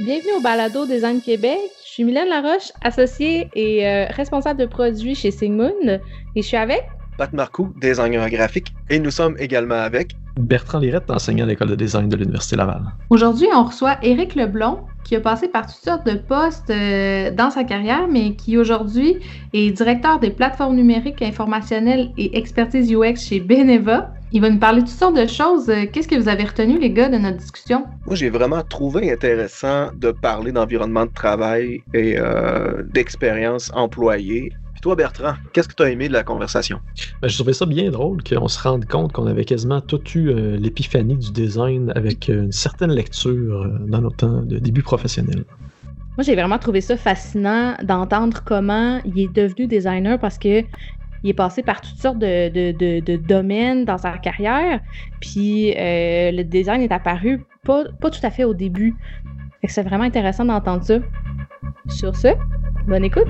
Bienvenue au Balado Design Québec. Je suis Mylène Laroche, associée et euh, responsable de produits chez Sigmund. Et je suis avec Pat Marcoux, designer graphique. Et nous sommes également avec Bertrand Lirette, enseignant à l'école de design de l'Université Laval. Aujourd'hui, on reçoit Éric Leblon, qui a passé par toutes sortes de postes euh, dans sa carrière, mais qui aujourd'hui est directeur des plateformes numériques informationnelles et expertise UX chez Beneva. Il va nous parler de toutes sortes de choses. Euh, qu'est-ce que vous avez retenu, les gars, de notre discussion? Moi, j'ai vraiment trouvé intéressant de parler d'environnement de travail et euh, d'expérience employée. Puis toi, Bertrand, qu'est-ce que tu as aimé de la conversation? Ben, je trouvais ça bien drôle qu'on se rende compte qu'on avait quasiment tout eu euh, l'épiphanie du design avec une certaine lecture dans nos temps de début professionnel. Moi, j'ai vraiment trouvé ça fascinant d'entendre comment il est devenu designer parce que il est passé par toutes sortes de, domaines dans sa carrière. Puis euh, le design est apparu pas, pas tout à fait au début. c'est vraiment intéressant d'entendre ça. Sur ce, bonne écoute.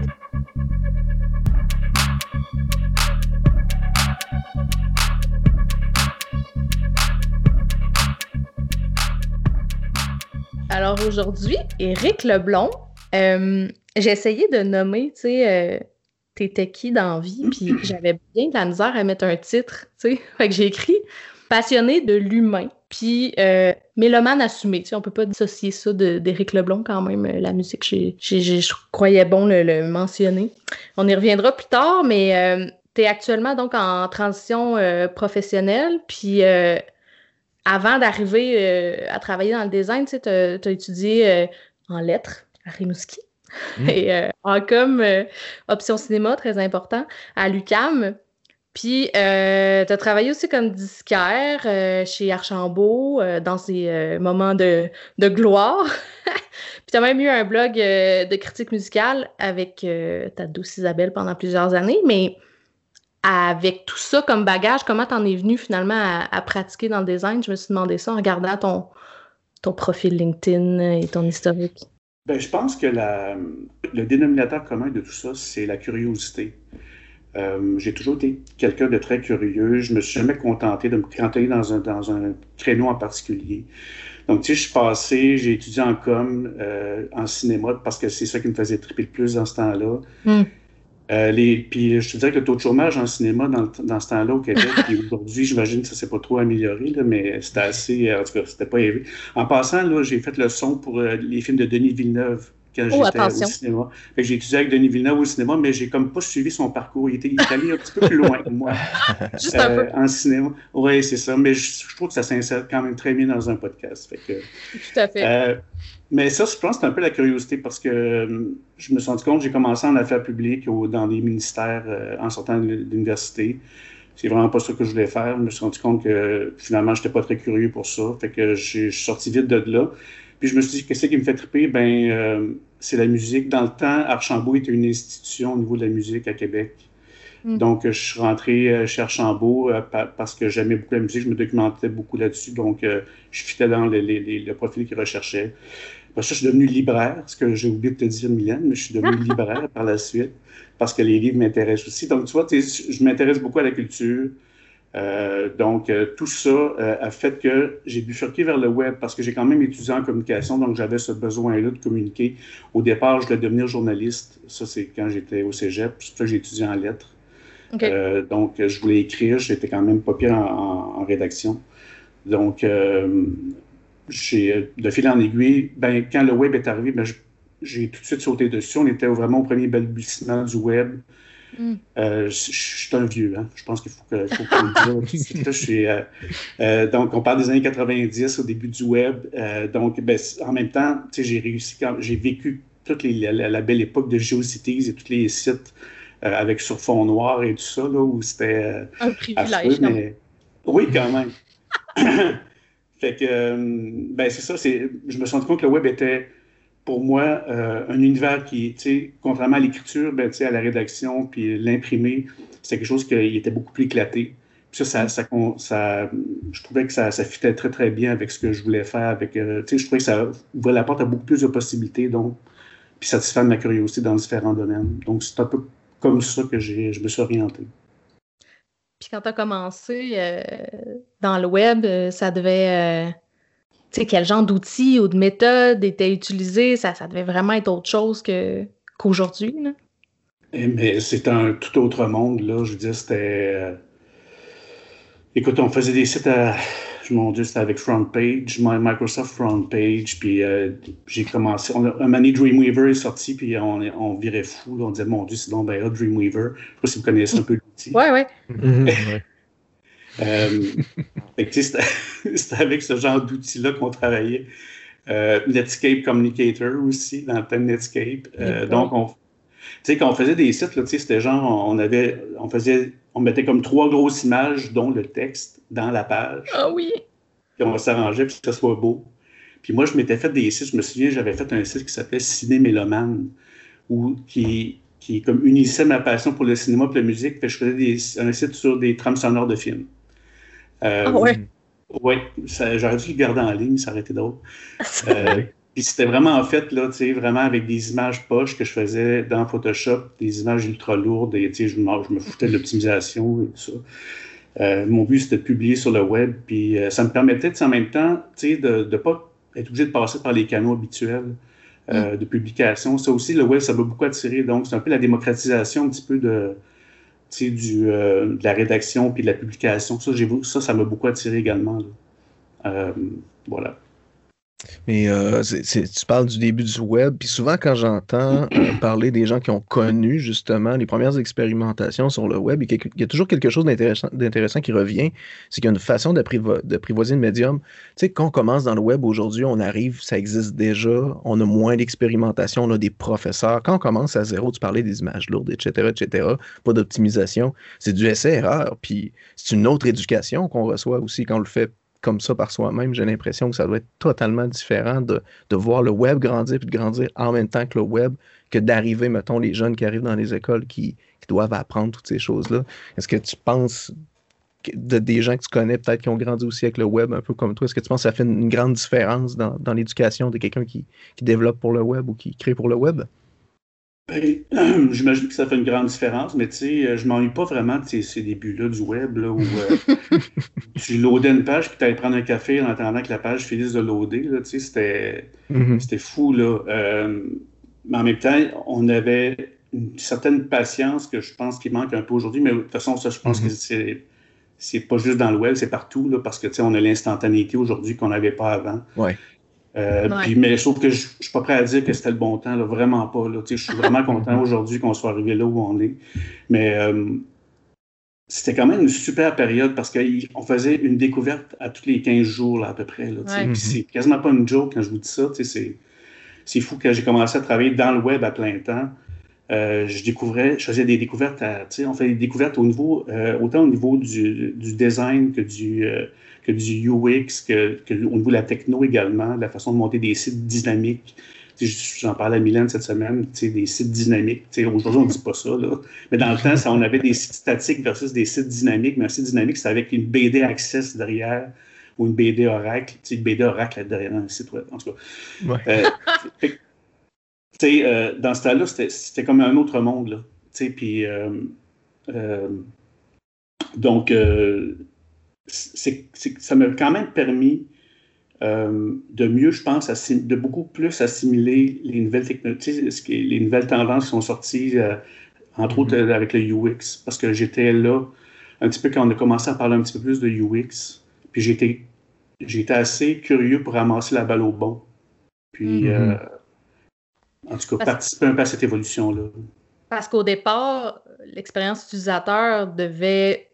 Alors aujourd'hui, Éric Leblon, euh, j'ai essayé de nommer, tu sais, euh, t'étais qui dans vie, puis j'avais bien de la misère à mettre un titre, tu sais. Fait que j'ai écrit passionné de l'humain, puis euh, mélomane assumé. Tu sais, on peut pas dissocier ça d'Éric Leblon quand même, euh, la musique, je croyais bon le, mentionner. On y reviendra plus tard, mais euh, tu es actuellement donc en transition professionnelle, puis avant d'arriver à travailler dans le design, tu sais, as, étudié en lettres à Rimouski. Mm. Et euh, en comme euh, option cinéma, très important, à l'UCAM. Puis, euh, tu as travaillé aussi comme disquaire chez Archambault dans ces moments de, de gloire. Puis, tu as même eu un blog de critique musicale avec ta douce Isabelle pendant plusieurs années. Mais avec tout ça comme bagage, comment t'en es venu finalement à, à, pratiquer dans le design? Je me suis demandé ça en regardant ton, ton profil LinkedIn et ton historique. Ben, je pense que la, le dénominateur commun de tout ça, c'est la curiosité. Euh, j'ai toujours été quelqu'un de très curieux. Je me suis jamais contenté de me cantonner dans un, dans un créneau en particulier. Donc, tu sais, je suis passé, j'ai étudié en com, euh, en cinéma, parce que c'est ça qui me faisait triper le plus dans ce temps-là. Hmm. Euh, les, puis je te dirais que le taux de chômage en cinéma dans, dans ce temps-là au Québec, et aujourd'hui, j'imagine que ça s'est pas trop amélioré, là, mais c'était assez, euh, en tout cas, c'était pas élevé. En passant, là, j'ai fait le son pour euh, les films de Denis Villeneuve quand oh, j'étais au cinéma. J'ai étudié avec Denis Villeneuve au cinéma, mais j'ai comme pas suivi son parcours. Il était, il allé un petit peu plus loin que moi. Juste un peu. En cinéma. Oui, c'est ça. Mais je, trouve que ça s'insère quand même très bien dans un podcast. Fait que, Tout à fait. Mais ça, je pense que c'est un peu la curiosité parce que euh, je me suis rendu compte, j'ai commencé en affaires publiques dans des ministères euh, en sortant de l'université. C'est vraiment pas ça que je voulais faire. Je me suis rendu compte que finalement, je n'étais pas très curieux pour ça. Fait que je suis sorti vite de là. Puis je me suis dit, qu'est-ce qui me fait triper? Ben, euh, c'est la musique. Dans le temps, Archambault était une institution au niveau de la musique à Québec. Mm. Donc, je suis rentré chez Archambault parce que j'aimais beaucoup la musique, je me documentais beaucoup là-dessus, donc je fitais dans le profil qu'ils recherchaient. Après ça, je suis devenu libraire, ce que j'ai oublié de te dire, Mylène, mais je suis devenu libraire par la suite parce que les livres m'intéressent aussi. Donc, tu vois, je m'intéresse beaucoup à la culture. Euh, donc, euh, tout ça euh, a fait que j'ai bifurqué vers le web parce que j'ai quand même étudié en communication, donc j'avais ce besoin-là de communiquer. Au départ, je voulais devenir journaliste. Ça, c'est quand j'étais au cégep. C'est pour ça que j'ai étudié en lettres. donc, je voulais écrire. J'étais quand même pas pire en, en rédaction. Donc, j'ai, de fil en aiguille, ben, quand le web est arrivé, ben, j'ai tout de suite sauté dessus. On était vraiment au premier balbutiement du web. Mm. Euh, je, suis un vieux, hein? je pense qu'il faut que, faut le dise. euh, euh, donc, on parle des années 90, au début du web. Euh, donc, ben, en même temps, j'ai réussi, quand, j'ai vécu toute les, la, belle époque de GeoCities et tous les sites avec sur fond noir et tout ça, là, où c'était. un privilège, non? Oui, quand même. Fait que, euh, ben c'est ça, c'est, je me suis rendu compte que le web était pour moi euh, un univers qui, tu sais, contrairement à l'écriture, ben, tu sais, à la rédaction, puis l'imprimer, c'est quelque chose qui était beaucoup plus éclaté. Puis ça, ça, ça, je trouvais que ça, ça très, très bien avec ce que je voulais faire. Avec, euh, tu sais, je trouvais que ça ouvrait la porte à beaucoup plus de possibilités, donc, puis satisfaire ma curiosité dans différents domaines. Donc, c'est un peu comme ça que je me suis orienté. Puis quand tu as commencé euh, dans le web, euh, ça devait. Euh, quel genre d'outils ou de méthodes étaient utilisés. Ça, ça devait vraiment être autre chose que, qu'aujourd'hui. Eh, mais c'est un tout autre monde, là. Je veux dire, c'était. Euh, écoute, on faisait des sites à. Mon Dieu, c'était avec FrontPage, Microsoft FrontPage, puis euh, j'ai commencé. On a, un année Dreamweaver est sorti, puis on, on virait fou. on disait, mon Dieu, c'est donc ben Dreamweaver. Je sais pas si vous connaissez un peu l'outil. Ouais, ouais. Euh, c'était avec ce genre d'outils-là qu'on travaillait. Euh, Netscape Communicator aussi, dans le thème Netscape. Euh, donc, on, quand on faisait des sites, c'était genre, on avait, on faisait, on mettait comme trois grosses images, dont le texte, dans la page. Ah oui! Puis on s'arrangeait pour que ça soit beau. Puis moi, je m'étais fait des sites, je me souviens, j'avais fait un site qui s'appelait Ciné Mélomane, où, qui, qui comme unissait ma passion pour le cinéma et la musique. Puis je faisais des, un site sur des trames sonores de films. Euh, ah ouais? Oui, j'aurais dû le garder en ligne, ça aurait été drôle. Euh, puis c'était vraiment en fait, là, tu sais, vraiment avec des images poches que je faisais dans Photoshop, des images ultra lourdes, et tu sais, je, me foutais de l'optimisation et tout ça. Euh, mon but, c'était de publier sur le web, puis ça me permettait, en même temps, tu sais, de ne pas être obligé de passer par les canaux habituels mm. de publication. Ça aussi, le web, ça m'a beaucoup attiré. Donc, c'est un peu la démocratisation un petit peu de, du, euh, de la rédaction puis de la publication. Ça, ça, ça m'a beaucoup attiré également. Euh, voilà. Mais euh, tu parles du début du web, puis souvent quand j'entends euh, parler des gens qui ont connu justement les premières expérimentations sur le web, il y a toujours quelque chose d'intéressant qui revient, c'est qu'il y a une façon d'apprivoiser le médium. Tu sais, quand on commence dans le web aujourd'hui, on arrive, ça existe déjà, on a moins d'expérimentation, on a des professeurs. Quand on commence à zéro, tu parlais des images lourdes, etc., etc., pas d'optimisation, c'est du essai-erreur, puis c'est une autre éducation qu'on reçoit aussi quand on le fait comme ça par soi-même, j'ai l'impression que ça doit être totalement différent de, voir le web grandir puis de grandir en même temps que le web que d'arriver, mettons, les jeunes qui arrivent dans les écoles qui, doivent apprendre toutes ces choses-là. Est-ce que tu penses de des gens que tu connais peut-être qui ont grandi aussi avec le web un peu comme toi, est-ce que tu penses que ça fait une grande différence dans, l'éducation de quelqu'un qui, qui développe pour le web ou qui crée pour le web? Ben, j'imagine que ça fait une grande différence, mais tu sais, euh, je m'ennuie pas vraiment de ces, débuts-là du web, là, où euh, tu loadais une page, puis tu allais prendre un café en attendant que la page finisse de loader. Là, tu sais, c'était, mm-hmm. fou. Là. Euh, mais en même temps, on avait une certaine patience que je pense qu'il manque un peu aujourd'hui, mais de toute façon, ça, je pense que mm-hmm. c'est, c'est pas juste dans le web, c'est partout, là, parce que tu sais, on a l'instantanéité aujourd'hui qu'on n'avait pas avant. Ouais. Euh, mais sauf que je ne suis pas prêt à dire que c'était le bon temps, là, vraiment pas. Là, je suis vraiment content aujourd'hui qu'on soit arrivé là où on est. Mais euh, c'était quand même une super période parce qu'on faisait une découverte à tous les 15 jours là, à peu près. C'est quasiment pas une joke quand je vous dis ça. C'est fou que j'ai commencé à travailler dans le web à plein temps. Euh, je découvrais, je faisais des découvertes à, on fait des découvertes au niveau, autant au niveau du, du design que du, que du UX, que, que, au niveau de la techno également, la façon de monter des sites dynamiques. J'en parlais à Milan cette semaine, des sites dynamiques. Aujourd'hui, on ne dit pas ça. Là. Mais dans le temps, ça, on avait des sites statiques versus des sites dynamiques. Mais un site dynamique, c'est avec une BD Access derrière ou une BD Oracle. Une BD Oracle derrière un site web, en tout cas. Ouais. Euh, euh, dans ce temps-là, c'était comme un autre monde. Là, puis, euh donc, euh, c'est, ça m'a quand même permis euh, de mieux, je pense, de beaucoup plus assimiler les nouvelles technologies, les nouvelles tendances qui sont sorties, euh, entre autres mm-hmm. avec le UX, parce que j'étais là un petit peu quand on a commencé à parler un petit peu plus de UX, puis j'étais, j'étais assez curieux pour ramasser la balle au bon. Puis, mm-hmm. euh, en tout cas, participer un peu à cette évolution-là. Parce qu'au départ, l'expérience utilisateur devait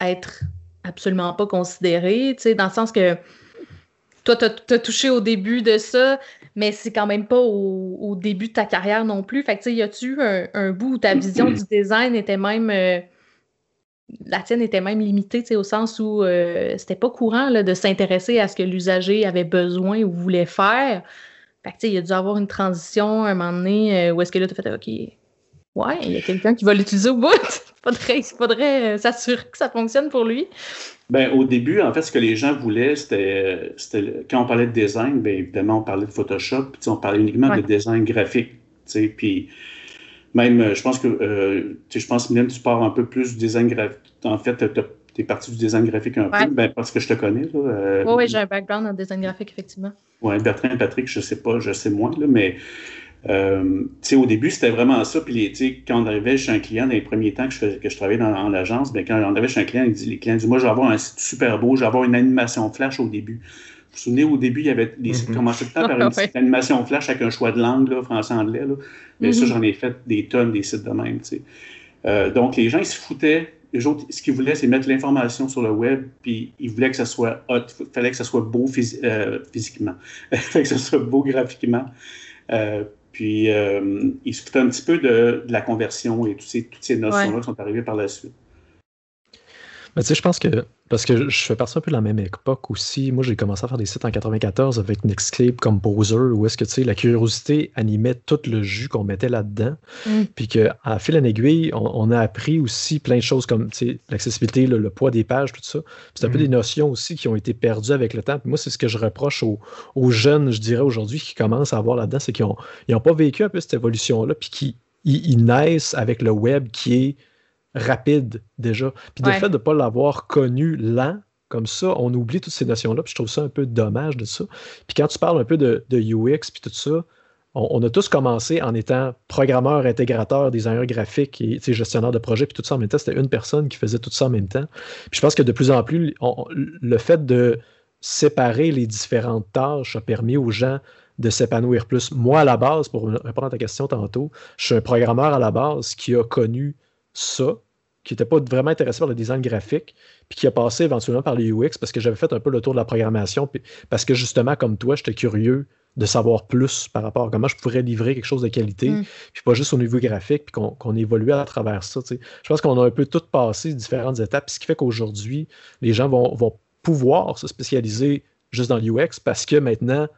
être absolument pas considéré, tu sais, dans le sens que toi, tu as, touché au début de ça, mais c'est quand même pas au, début de ta carrière non plus. Fait que, tu sais, y a-tu eu un, bout où ta vision du design était même. Euh, la tienne était même limitée, tu sais, au sens où euh, c'était pas courant là, de s'intéresser à ce que l'usager avait besoin ou voulait faire? Fait que, tu sais, il a dû avoir une transition à un moment donné euh, où est-ce que là, tu as fait OK, Ouais, il y a quelqu'un qui va l'utiliser au bout. Il faudrait, euh, s'assurer que ça fonctionne pour lui. Ben, au début, en fait, ce que les gens voulaient, c'était, quand on parlait de design, bien évidemment, on parlait de Photoshop, puis on parlait uniquement de design graphique. Puis même, euh, je pense que, euh, je pense, même tu pars un peu plus du design graphique. En fait, tu es parti du design graphique un peu, ben, parce que je te connais. oui, oui, j'ai un background en design graphique, effectivement. Oui, Bertrand et Patrick, je sais pas, je sais moins, là, mais euh, au début, c'était vraiment ça. Puis quand on arrivait chez un client, dans les premiers temps que je, que je travaillais dans, l'agence, ben, quand on arrivait chez un client, les clients disaient Moi, je vais avoir un site super beau, je vais avoir une animation flash au début. Vous vous souvenez, au début, il y avait des sites tout le temps par une petite animation flash avec un choix de langue, français-anglais. Mais ça, mm-hmm. j'en ai fait des tonnes des sites de même. Euh, donc, les gens, ils se foutaient. Les autres, ce qu'ils voulaient, c'est mettre l'information sur le web, puis ils voulaient que ça soit hot. Il fallait que ça soit beau euh, physiquement. il fallait que ça soit beau graphiquement. Euh, puis, euh, il se fout un petit peu de, la conversion et toutes ces, toutes ces notions-là qui sont arrivées par la suite. Mais tu sais, je pense que, parce que je fais partie un peu de la même époque aussi, moi j'ai commencé à faire des sites en 94 avec Nextclip Composer, où est-ce que tu sais, la curiosité animait tout le jus qu'on mettait là-dedans. Mm. Puis qu'à fil en aiguille, on, a appris aussi plein de choses comme l'accessibilité, le, poids des pages, tout ça. c'est un peu mm. des notions aussi qui ont été perdues avec le temps. Puis moi, c'est ce que je reproche aux, jeunes, je dirais aujourd'hui, qui commencent à avoir là-dedans, c'est qu'ils n'ont pas vécu un peu cette évolution-là, puis qui ils naissent avec le web qui est rapide déjà. Puis le fait de ne pas l'avoir connu lent, comme ça, on oublie toutes ces notions-là, puis je trouve ça un peu dommage de ça. Puis quand tu parles un peu de, UX, puis tout ça, on, a tous commencé en étant programmeur, intégrateur, designer graphique et gestionnaire de projet, puis tout ça en même temps. C'était une personne qui faisait tout ça en même temps. Puis je pense que de plus en plus, le fait de séparer les différentes tâches a permis aux gens de s'épanouir plus. Moi, à la base, pour répondre à ta question tantôt, je suis un programmeur à la base qui a connu ça, qui n'était pas vraiment intéressé par le design graphique, puis qui a passé éventuellement par les UX parce que j'avais fait un peu le tour de la programmation, puis parce que justement, comme toi, j'étais curieux de savoir plus par rapport à comment je pourrais livrer quelque chose de qualité, mm. puis pas juste au niveau graphique, puis qu'on évolue à travers ça. Je pense qu'on a un peu tout passé différentes étapes, ce qui fait qu'aujourd'hui, les gens vont, vont pouvoir se spécialiser juste dans l'UX parce que maintenant,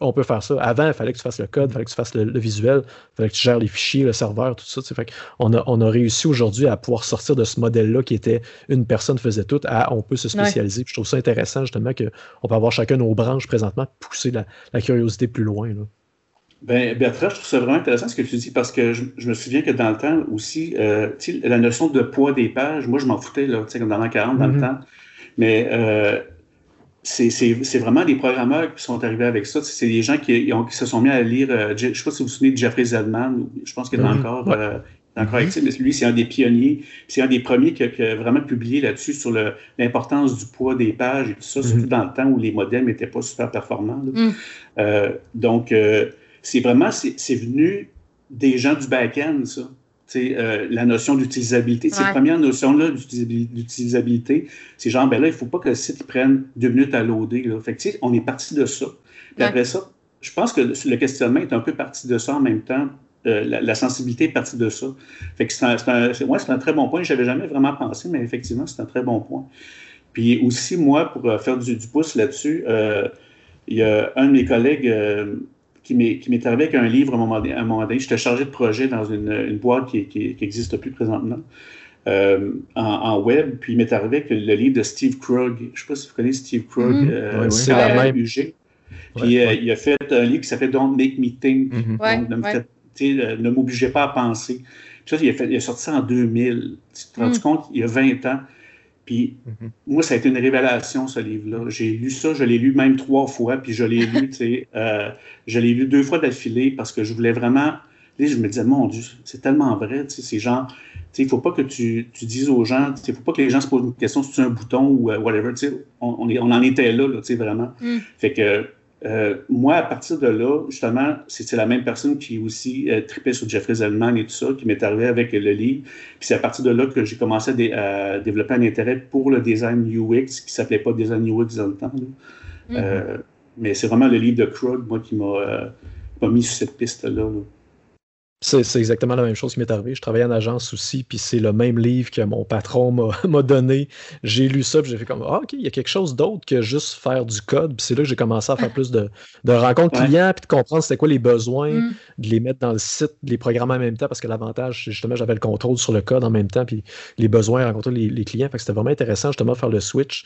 on peut faire ça. Avant, il fallait que tu fasses le code, il fallait que tu fasses le, visuel, il fallait que tu gères les fichiers, le serveur, tout ça. Fait on, a, on a réussi aujourd'hui à pouvoir sortir de ce modèle-là qui était une personne faisait tout à on peut se spécialiser. je trouve ça intéressant justement qu'on peut avoir chacun nos branches présentement, pousser la, curiosité plus loin. Là. Ben, Bertrand, je trouve ça vraiment intéressant ce que tu dis parce que je, me souviens que dans le temps aussi, euh, la notion de poids des pages, moi je m'en foutais, là, comme dans l'an 40 dans le mm-hmm. temps. Mais euh, c'est vraiment des programmeurs qui sont arrivés avec ça. C'est des gens qui, se sont mis à lire, euh, je ne sais pas si vous vous souvenez de Jeffrey Zellman, je pense qu'il est mm-hmm. encore, euh, encore actif, mais lui, c'est un des pionniers. C'est un des premiers qui a, vraiment publié là-dessus sur l'importance du poids des pages et tout ça, surtout mm-hmm. dans le temps où les modèles n'étaient pas super performants. Mm. Euh, donc, c'est vraiment, c'est venu des gens du back-end, ça. Euh, la notion d'utilisabilité. Cette première notion-là d'utilisabilité, c'est genre, ben là, il ne faut pas que le site prenne deux minutes à loader. Là. Fait que, on est parti de ça. Puis après ça, je pense que le questionnement est un peu parti de ça en même temps. Euh, la, sensibilité est partie de ça. Fait que c'est un, un, un, très bon point. Je n'avais jamais vraiment pensé, mais effectivement, c'est un très bon point. Puis aussi, moi, pour euh, faire du, du pouce là-dessus, il y a un de mes collègues qui m'est arrivé avec un livre à un moment, donné. J'étais chargé de projet dans une, boîte qui n'existe plus présentement. Euh, en, web, puis il m'est arrivé avec le livre de Steve Krug. Je ne sais pas si vous connaissez Steve Krug. Mm-hmm. Euh, c'est la même. UG. Puis euh, il a fait un livre qui s'appelle Don't Make Me Think. Mm-hmm. Donc, ne m'obligez pas à penser. Ça, il, a fait, il a sorti ça en 2000. Tu te rends mm. compte, il y a 20 ans. Puis mhm. moi, ça a été une révélation, ce livre-là. J'ai lu ça, je l'ai lu même trois fois, puis je l'ai lu, tu sais, euh, je l'ai lu deux fois d'affilée parce que je voulais vraiment. je me disais, mon Dieu, c'est tellement vrai, tu sais, ces gens. Tu sais, il ne faut pas que tu, tu, dises aux gens, il ne faut pas que les gens se posent une question si tu un bouton ou euh, whatever, tu sais, on, on, en était là, tu sais, vraiment. Mm. Fait que euh, moi, à partir de là, justement, c'est la même personne qui aussi euh, tripait sur Jeffrey Zellman et tout ça, qui m'est arrivé avec le livre. Puis c'est à partir de là que j'ai commencé à, développer un intérêt pour le design UX, qui s'appelait pas design UX dans le temps. Mm-hmm. Euh, mais c'est vraiment le livre de Krug, moi, qui m'a mis sur cette piste-là. là c'est exactement la même chose qui m'est arrivé. Je travaillais en agence aussi, puis c'est le même livre que mon patron m'a donné. J'ai lu ça, puis j'ai fait comme Ah, OK, il y a quelque chose d'autre que juste faire du code. Puis c'est là que j'ai commencé à faire plus de, de rencontres clients, puis de comprendre c'était quoi les besoins, mm. de les mettre dans le site, de les programmer en même temps, parce que l'avantage, c'est justement, j'avais le contrôle sur le code en même temps, puis les besoins, rencontrer les, les clients. Fait que c'était vraiment intéressant, justement, de faire le switch.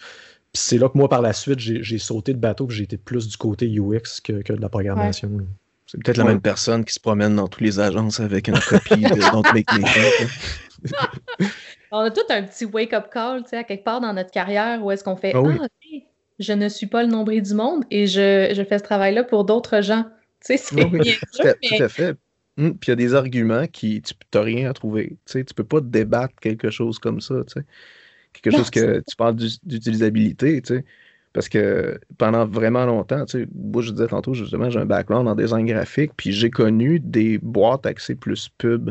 Puis c'est là que moi, par la suite, j'ai sauté de bateau, puis j'ai été plus du côté UX que, que de la programmation. C'est peut-être la même personne qui se promène dans toutes les agences avec une copie de Don't Make Me On a tout un petit wake-up call, tu sais, à quelque part dans notre carrière où est-ce qu'on fait Ah oui. Ah, je ne suis pas le nombril du monde et je, je fais ce travail-là pour d'autres gens. Tu sais, c'est Oui, oui, bien tout sûr, à, mais tout à fait. Hum, Puis il y a des arguments qui tu n'as rien à trouver. Tu sais, tu peux pas débattre quelque chose comme ça. Tu sais. Quelque Non, chose que tu parles d'u- d'utilisabilité. Tu sais. Parce que pendant vraiment longtemps, tu sais, moi je disais tantôt justement, j'ai un background en design graphique, puis j'ai connu des boîtes axées plus pub,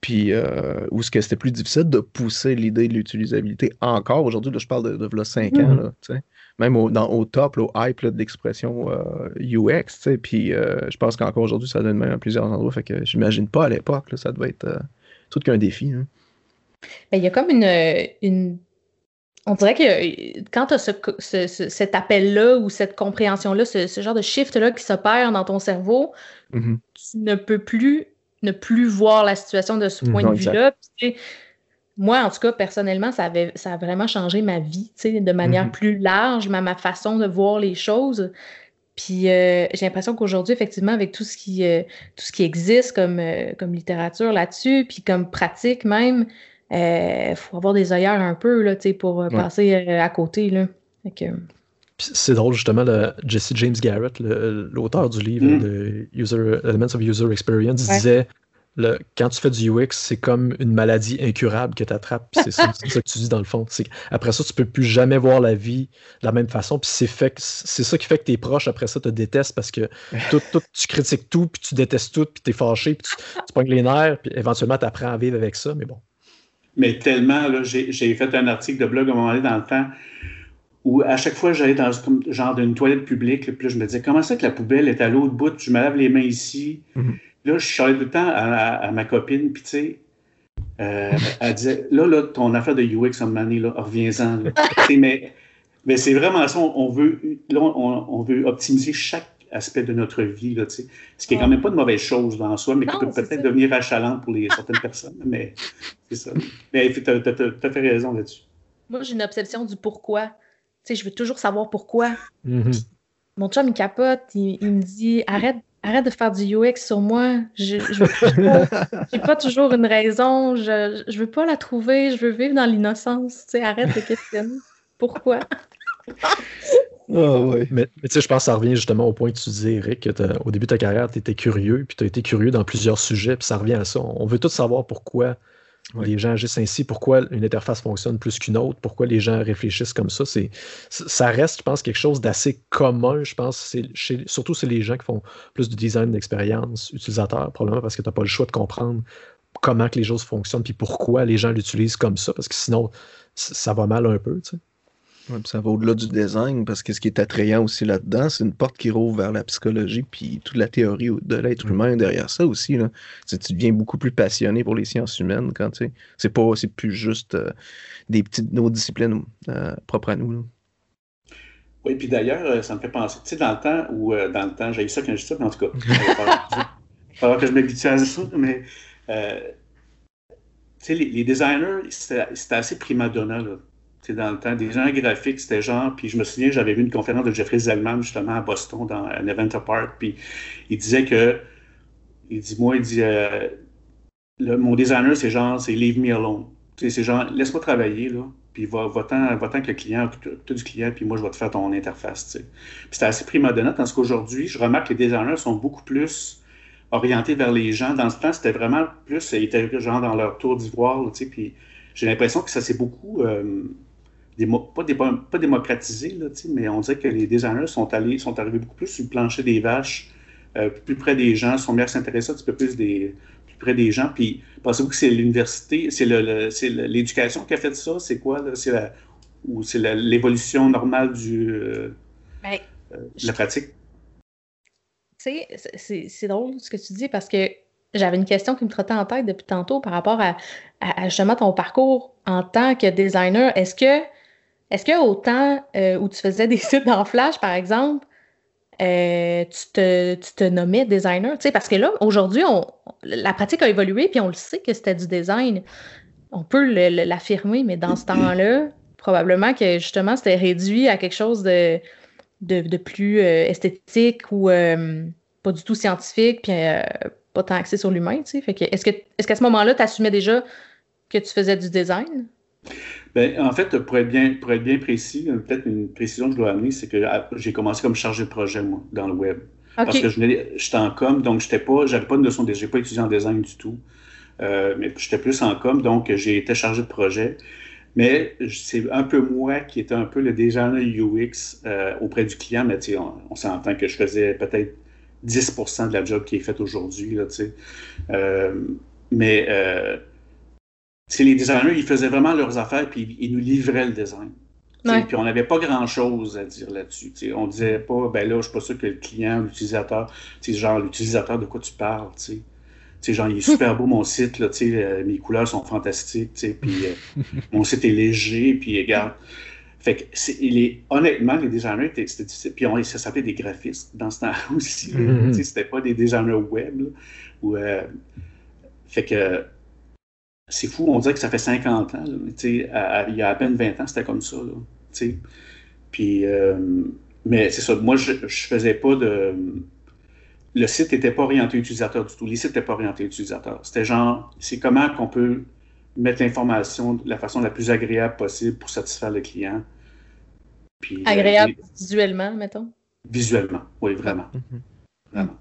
puis euh, où ce que c'était plus difficile de pousser l'idée de l'utilisabilité encore. Aujourd'hui, là, je parle de, de v'là 5 ans, Mhm. là, tu sais. même au, dans, au top, là, au hype là, de l'expression euh, UX, tu sais, puis euh, je pense qu'encore aujourd'hui, ça donne même à plusieurs endroits, fait que j'imagine pas à l'époque, là, ça devait être euh, tout qu'un défi. hein. Ben, il y a comme une, une- On dirait que euh, quand tu as ce, ce- ce- cet appel-là ou cette compréhension-là, ce, genre de shift-là qui s'opère dans ton cerveau, Mhm. tu ne peux plus ne plus voir la situation de ce Mm, point de vue-là. Moi, en tout cas, personnellement, ça, avait, ça a vraiment changé ma vie, tu sais, de manière Mhm. plus large, ma, ma façon de voir les choses. Puis euh, j'ai l'impression qu'aujourd'hui, effectivement, avec tout ce qui, euh, tout ce qui existe comme, euh, comme littérature là-dessus, puis comme pratique même, il faut avoir des œillères un peu là, pour euh, Ouais. passer euh, à côté. Là. Fait que, Puis C'est drôle, justement, le Jesse James Garrett, le- l'auteur du livre Mm. de User, Elements of User Experience, Ouais. disait le, quand tu fais du UX, c'est comme une maladie incurable que tu attrapes. C'est ça, c'est ça que tu dis dans le fond. C'est- Après ça, tu peux plus jamais voir la vie de la même façon. Puis c'est fait c'est ça qui fait que tes proches, après ça, te détestent parce que tout, tout- tu critiques tout, puis tu détestes tout, puis tu es fâché, puis tu, tu pognes les nerfs, puis éventuellement, tu apprends à vivre avec ça. Mais bon. Mais tellement, là, j'ai fait un article de blog à un moment donné dans le temps où à chaque fois j'allais dans comme, genre d'une toilette publique, là, puis là, je me disais comment ça que la poubelle est à l'autre bout, je me lave les mains ici. Mhm. Là, je chialais tout le temps à, à- à ma copine, puis tu sais, euh, elle disait là, là, ton affaire de UX moment donné, là, reviens-en. mais mais c'est vraiment ça, on, on veut, là, on, on veut optimiser chaque aspect de notre vie, là, tu sais. ce qui est quand même pas de mauvaise chose dans soi, mais qui peut peut-être devenir achalant pour les, certaines personnes, mais c'est ça. Mais tu as, tout à fait raison là-dessus. moi, j'ai une obsession du pourquoi. Tu sais, je veux toujours savoir pourquoi. Mhm. Mon chum, il capote, il, il me dit arrête, arrête de faire du UX sur moi. Je, j'ai pas, pas toujours une raison. Je, je veux pas la trouver. Je veux vivre dans l'innocence. Tu sais, arrête de questionner. Pourquoi? Ouais. Mais, mais tu sais, je pense que ça revient justement au point que tu disais, Eric, que au début de ta carrière, tu étais curieux, puis tu as été curieux dans plusieurs sujets, puis ça revient à ça. On veut tous savoir pourquoi Ouais. les gens agissent ainsi, pourquoi une interface fonctionne plus qu'une autre, pourquoi les gens réfléchissent comme ça. C'est, ça reste, je pense, quelque chose d'assez commun, je pense, c'est chez, surtout c'est les gens qui font plus du design d'expérience utilisateur, probablement parce que tu n'as pas le choix de comprendre comment que les choses fonctionnent, puis pourquoi les gens l'utilisent comme ça, parce que sinon, ça va mal un peu, tu sais. Ça va au-delà du design, parce que ce qui est attrayant aussi là-dedans, c'est une porte qui rouvre vers la psychologie, puis toute la théorie de l'être humain derrière ça aussi. Là. Tu tu deviens beaucoup plus passionné pour les sciences humaines quand tu sais. C'est pas, c'est plus juste euh, des petites nos disciplines euh, propres à nous. là. Oui, puis d'ailleurs, euh, ça me fait penser, tu sais, dans le temps où, euh, dans le temps, j'ai eu ça quand je dis ça, mais en tout cas, il va falloir- que je m'habitue à ça, mais, tu sais, les, les designers, c'était c'était assez prima donna, là. Dans le temps, des gens graphiques, c'était genre, puis je me souviens, j'avais vu une conférence de Jeffrey Zellman, justement, à Boston, dans un event apart, puis il disait que, il dit, moi, il dit, euh, mon designer, c'est genre, c'est leave me alone. C'est genre, laisse-moi travailler, là, puis va, va-t'en, avec le client, occupe-toi du client, puis moi, je vais te faire ton interface. Puis c'était assez prima donna, tandis qu'aujourd'hui, je remarque que les designers sont beaucoup plus orientés vers les gens. Dans ce temps, c'était vraiment plus, ils étaient genre dans leur tour d'ivoire, tu sais, puis j'ai l'impression que ça s'est beaucoup, euh, pas, démo- pas démocratisé, là, mais on dirait que les designers sont, allés, sont arrivés beaucoup plus sur le plancher des vaches, euh, plus près des gens, sont mis à s'intéresser un petit peu plus des, plus près des gens. Puis pensez-vous que c'est l'université, c'est l'éducation qui a fait ça? C'est quoi? là? C'est la, ou c'est l'évolution normale du, euh, Ben, euh, de la pratique? Tu sais, c'est- drôle ce que tu dis parce que j'avais une question qui me trottait en tête depuis tantôt par rapport à, à- à justement ton parcours en tant que designer. Est-ce que, est-ce que au temps euh, où tu faisais des sites dans Flash, par exemple, euh, tu te, tu te nommais designer? Tu sais, parce que là, aujourd'hui, la pratique a évolué puis on le sait que c'était du design. On peut l'affirmer, mais dans ce temps-là, probablement que justement, c'était réduit à quelque chose de de, de plus euh, esthétique ou pas du tout scientifique, puis pas tant axé sur l'humain, tu sais. Fait que, est-ce que, est-ce qu'à ce moment-là, tu assumais déjà que tu faisais du design? Ben, en fait, pour être bien, pour être bien précis, peut-être une précision que je dois amener, c'est que ah, j'ai commencé comme chargé de projet, moi, dans le web. Parce que j'étais en com, donc j'étais pas, j'avais pas de notion de, j'ai pas étudié en design du tout. Euh, mais j'étais plus en com, donc j'ai été chargé de projet. Mais c'est un peu moi qui étais un peu le designer UX euh, auprès du client, mais on, on s'entend que je faisais peut-être 10% de la job qui est faite aujourd'hui. Euh, mais euh, les designers, ils faisaient vraiment leurs affaires, puis ils nous livraient le design. Puis on n'avait pas grand-chose à dire là-dessus. On disait pas, ben là, je suis pas sûr que le client, l'utilisateur, genre l'utilisateur de quoi tu parles. sais genre, il est super beau mon site, là, euh, mes couleurs sont fantastiques, puis euh, mon site est léger, puis regarde. Fait que, il est, honnêtement, les designers, c'était puis on, ça s'appelait des graphistes dans ce temps aussi. Mm-hmm. C'était pas des designers web. euh, fait que, c'est fou, on dirait que ça fait 50 ans. il y a à peine 20 ans, c'était comme ça. Là, puis, mais c'est ça, moi, je, je faisais pas de le site n'était pas orienté utilisateur du tout. Les sites n'étaient pas orientés utilisateur. C'était genre, c'est comment qu'on peut mettre l'information de la façon la plus agréable possible pour satisfaire le client. Puis, euh, agréable visuellement, mettons? Visuellement, oui, vraiment. Mm-hmm. Vraiment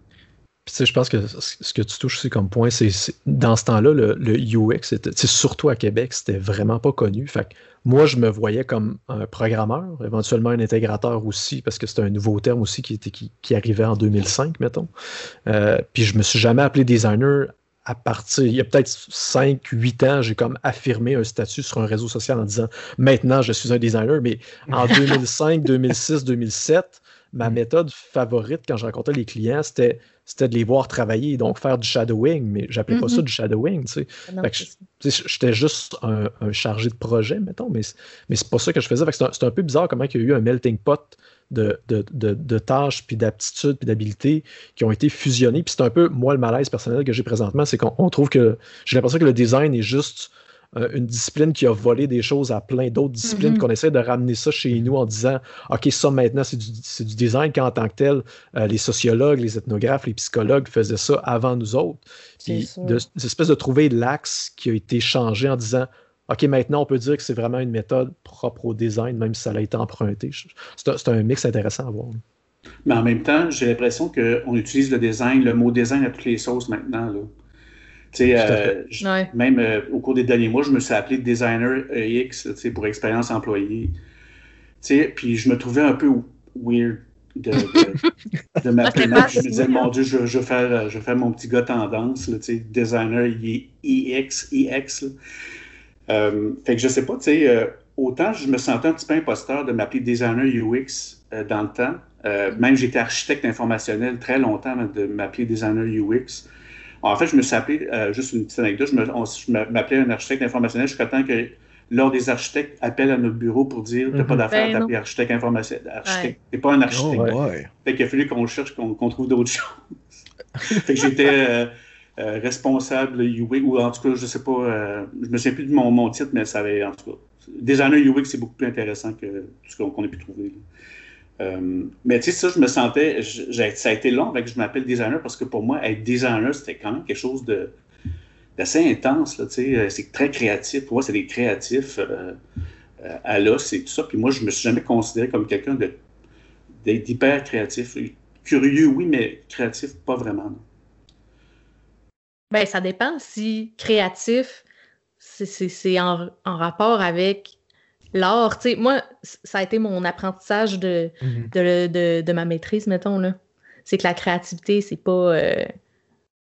je pense que ce que tu touches aussi comme point, c'est dans ce temps-là, le, UX, surtout à Québec, c'était vraiment pas connu. Fait moi, je me voyais comme un programmeur, éventuellement un intégrateur aussi, parce que c'était un nouveau terme aussi qui, était, qui, arrivait en 2005, mettons. Euh, puis je me suis jamais appelé designer à partir, il y a peut-être 5, 8 ans, j'ai comme affirmé un statut sur un réseau social en disant maintenant je suis un designer, mais en 2005, 2006, 2007, ma mm. méthode favorite quand je rencontrais les clients, c'était c'était de les voir travailler, donc faire du shadowing, mais j'appelais pas ça mm-hmm. du shadowing, tu sais. J'étais juste un, chargé de projet, mettons, mais, mais c'est pas ça que je faisais. C'est un, peu bizarre comment il y a eu un melting pot de, de, tâches, puis d'aptitudes, puis d'habiletés qui ont été fusionnées. Puis c'est un peu, moi, le malaise personnel que j'ai présentement, c'est qu'on trouve que j'ai l'impression que le design est juste euh, une discipline qui a volé des choses à plein d'autres disciplines, mm-hmm. qu'on essaie de ramener ça chez nous en disant OK, ça maintenant, c'est du, design, quand en tant que tel, euh, les sociologues, les ethnographes, les psychologues faisaient ça avant nous autres. Puis, de, espèce de trouver l'axe qui a été changé en disant OK, maintenant, on peut dire que c'est vraiment une méthode propre au design, même si ça a été emprunté. C'est un, mix intéressant à voir. Mais en même temps, j'ai l'impression qu'on utilise le design, le mot design à toutes les sauces maintenant. Là. Euh, même euh, au cours des derniers mois, je me suis appelé designer EX pour expérience employée. Puis je me trouvais un peu weird de, de, m'appeler. je me disais, mon Dieu, je, je, vais faire, je mon petit gars tendance. Là, designer EX, EX. Euh, fait que je sais pas, euh, autant je me sentais un petit peu imposteur de m'appeler designer UX dans le temps. même j'étais architecte informationnel très longtemps de m'appeler designer UX. En fait, je me suis appelé, euh, juste une petite anecdote, je m'appelais un architecte informationnel jusqu'à temps que lors des architectes appellent à notre bureau pour dire T'as pas mhm. d'affaire à ben t'appeler architecte informationnel. Architecte. T'es pas un architecte. Oh, ouais. Fait qu'il a fallu qu'on cherche, qu'on trouve d'autres choses. fait que j'étais euh, euh, responsable UX, ou en tout cas, je sais pas, je me souviens plus de mon, mon, titre, mais ça avait, en tout cas. Designer UX, c'est beaucoup plus intéressant que tout ce qu'on a pu trouver. Euh, mais tu sais, ça, je me sentais, ça a été long avec je m'appelle designer parce que pour moi, être designer, c'était quand même quelque chose de d'assez intense, tu sais, euh, c'est très créatif. Pour moi, c'est des créatifs euh, à l'os c'est tout ça. Puis moi, je me suis jamais considéré comme quelqu'un d'hyper créatif. Curieux, oui, mais créatif, pas vraiment. Ben, ça dépend si créatif, c'est en rapport avec l'art, tu sais, moi, ça a été mon apprentissage de, mhm. de, de, ma maîtrise, mettons, là. C'est que la créativité, c'est pas. Euh,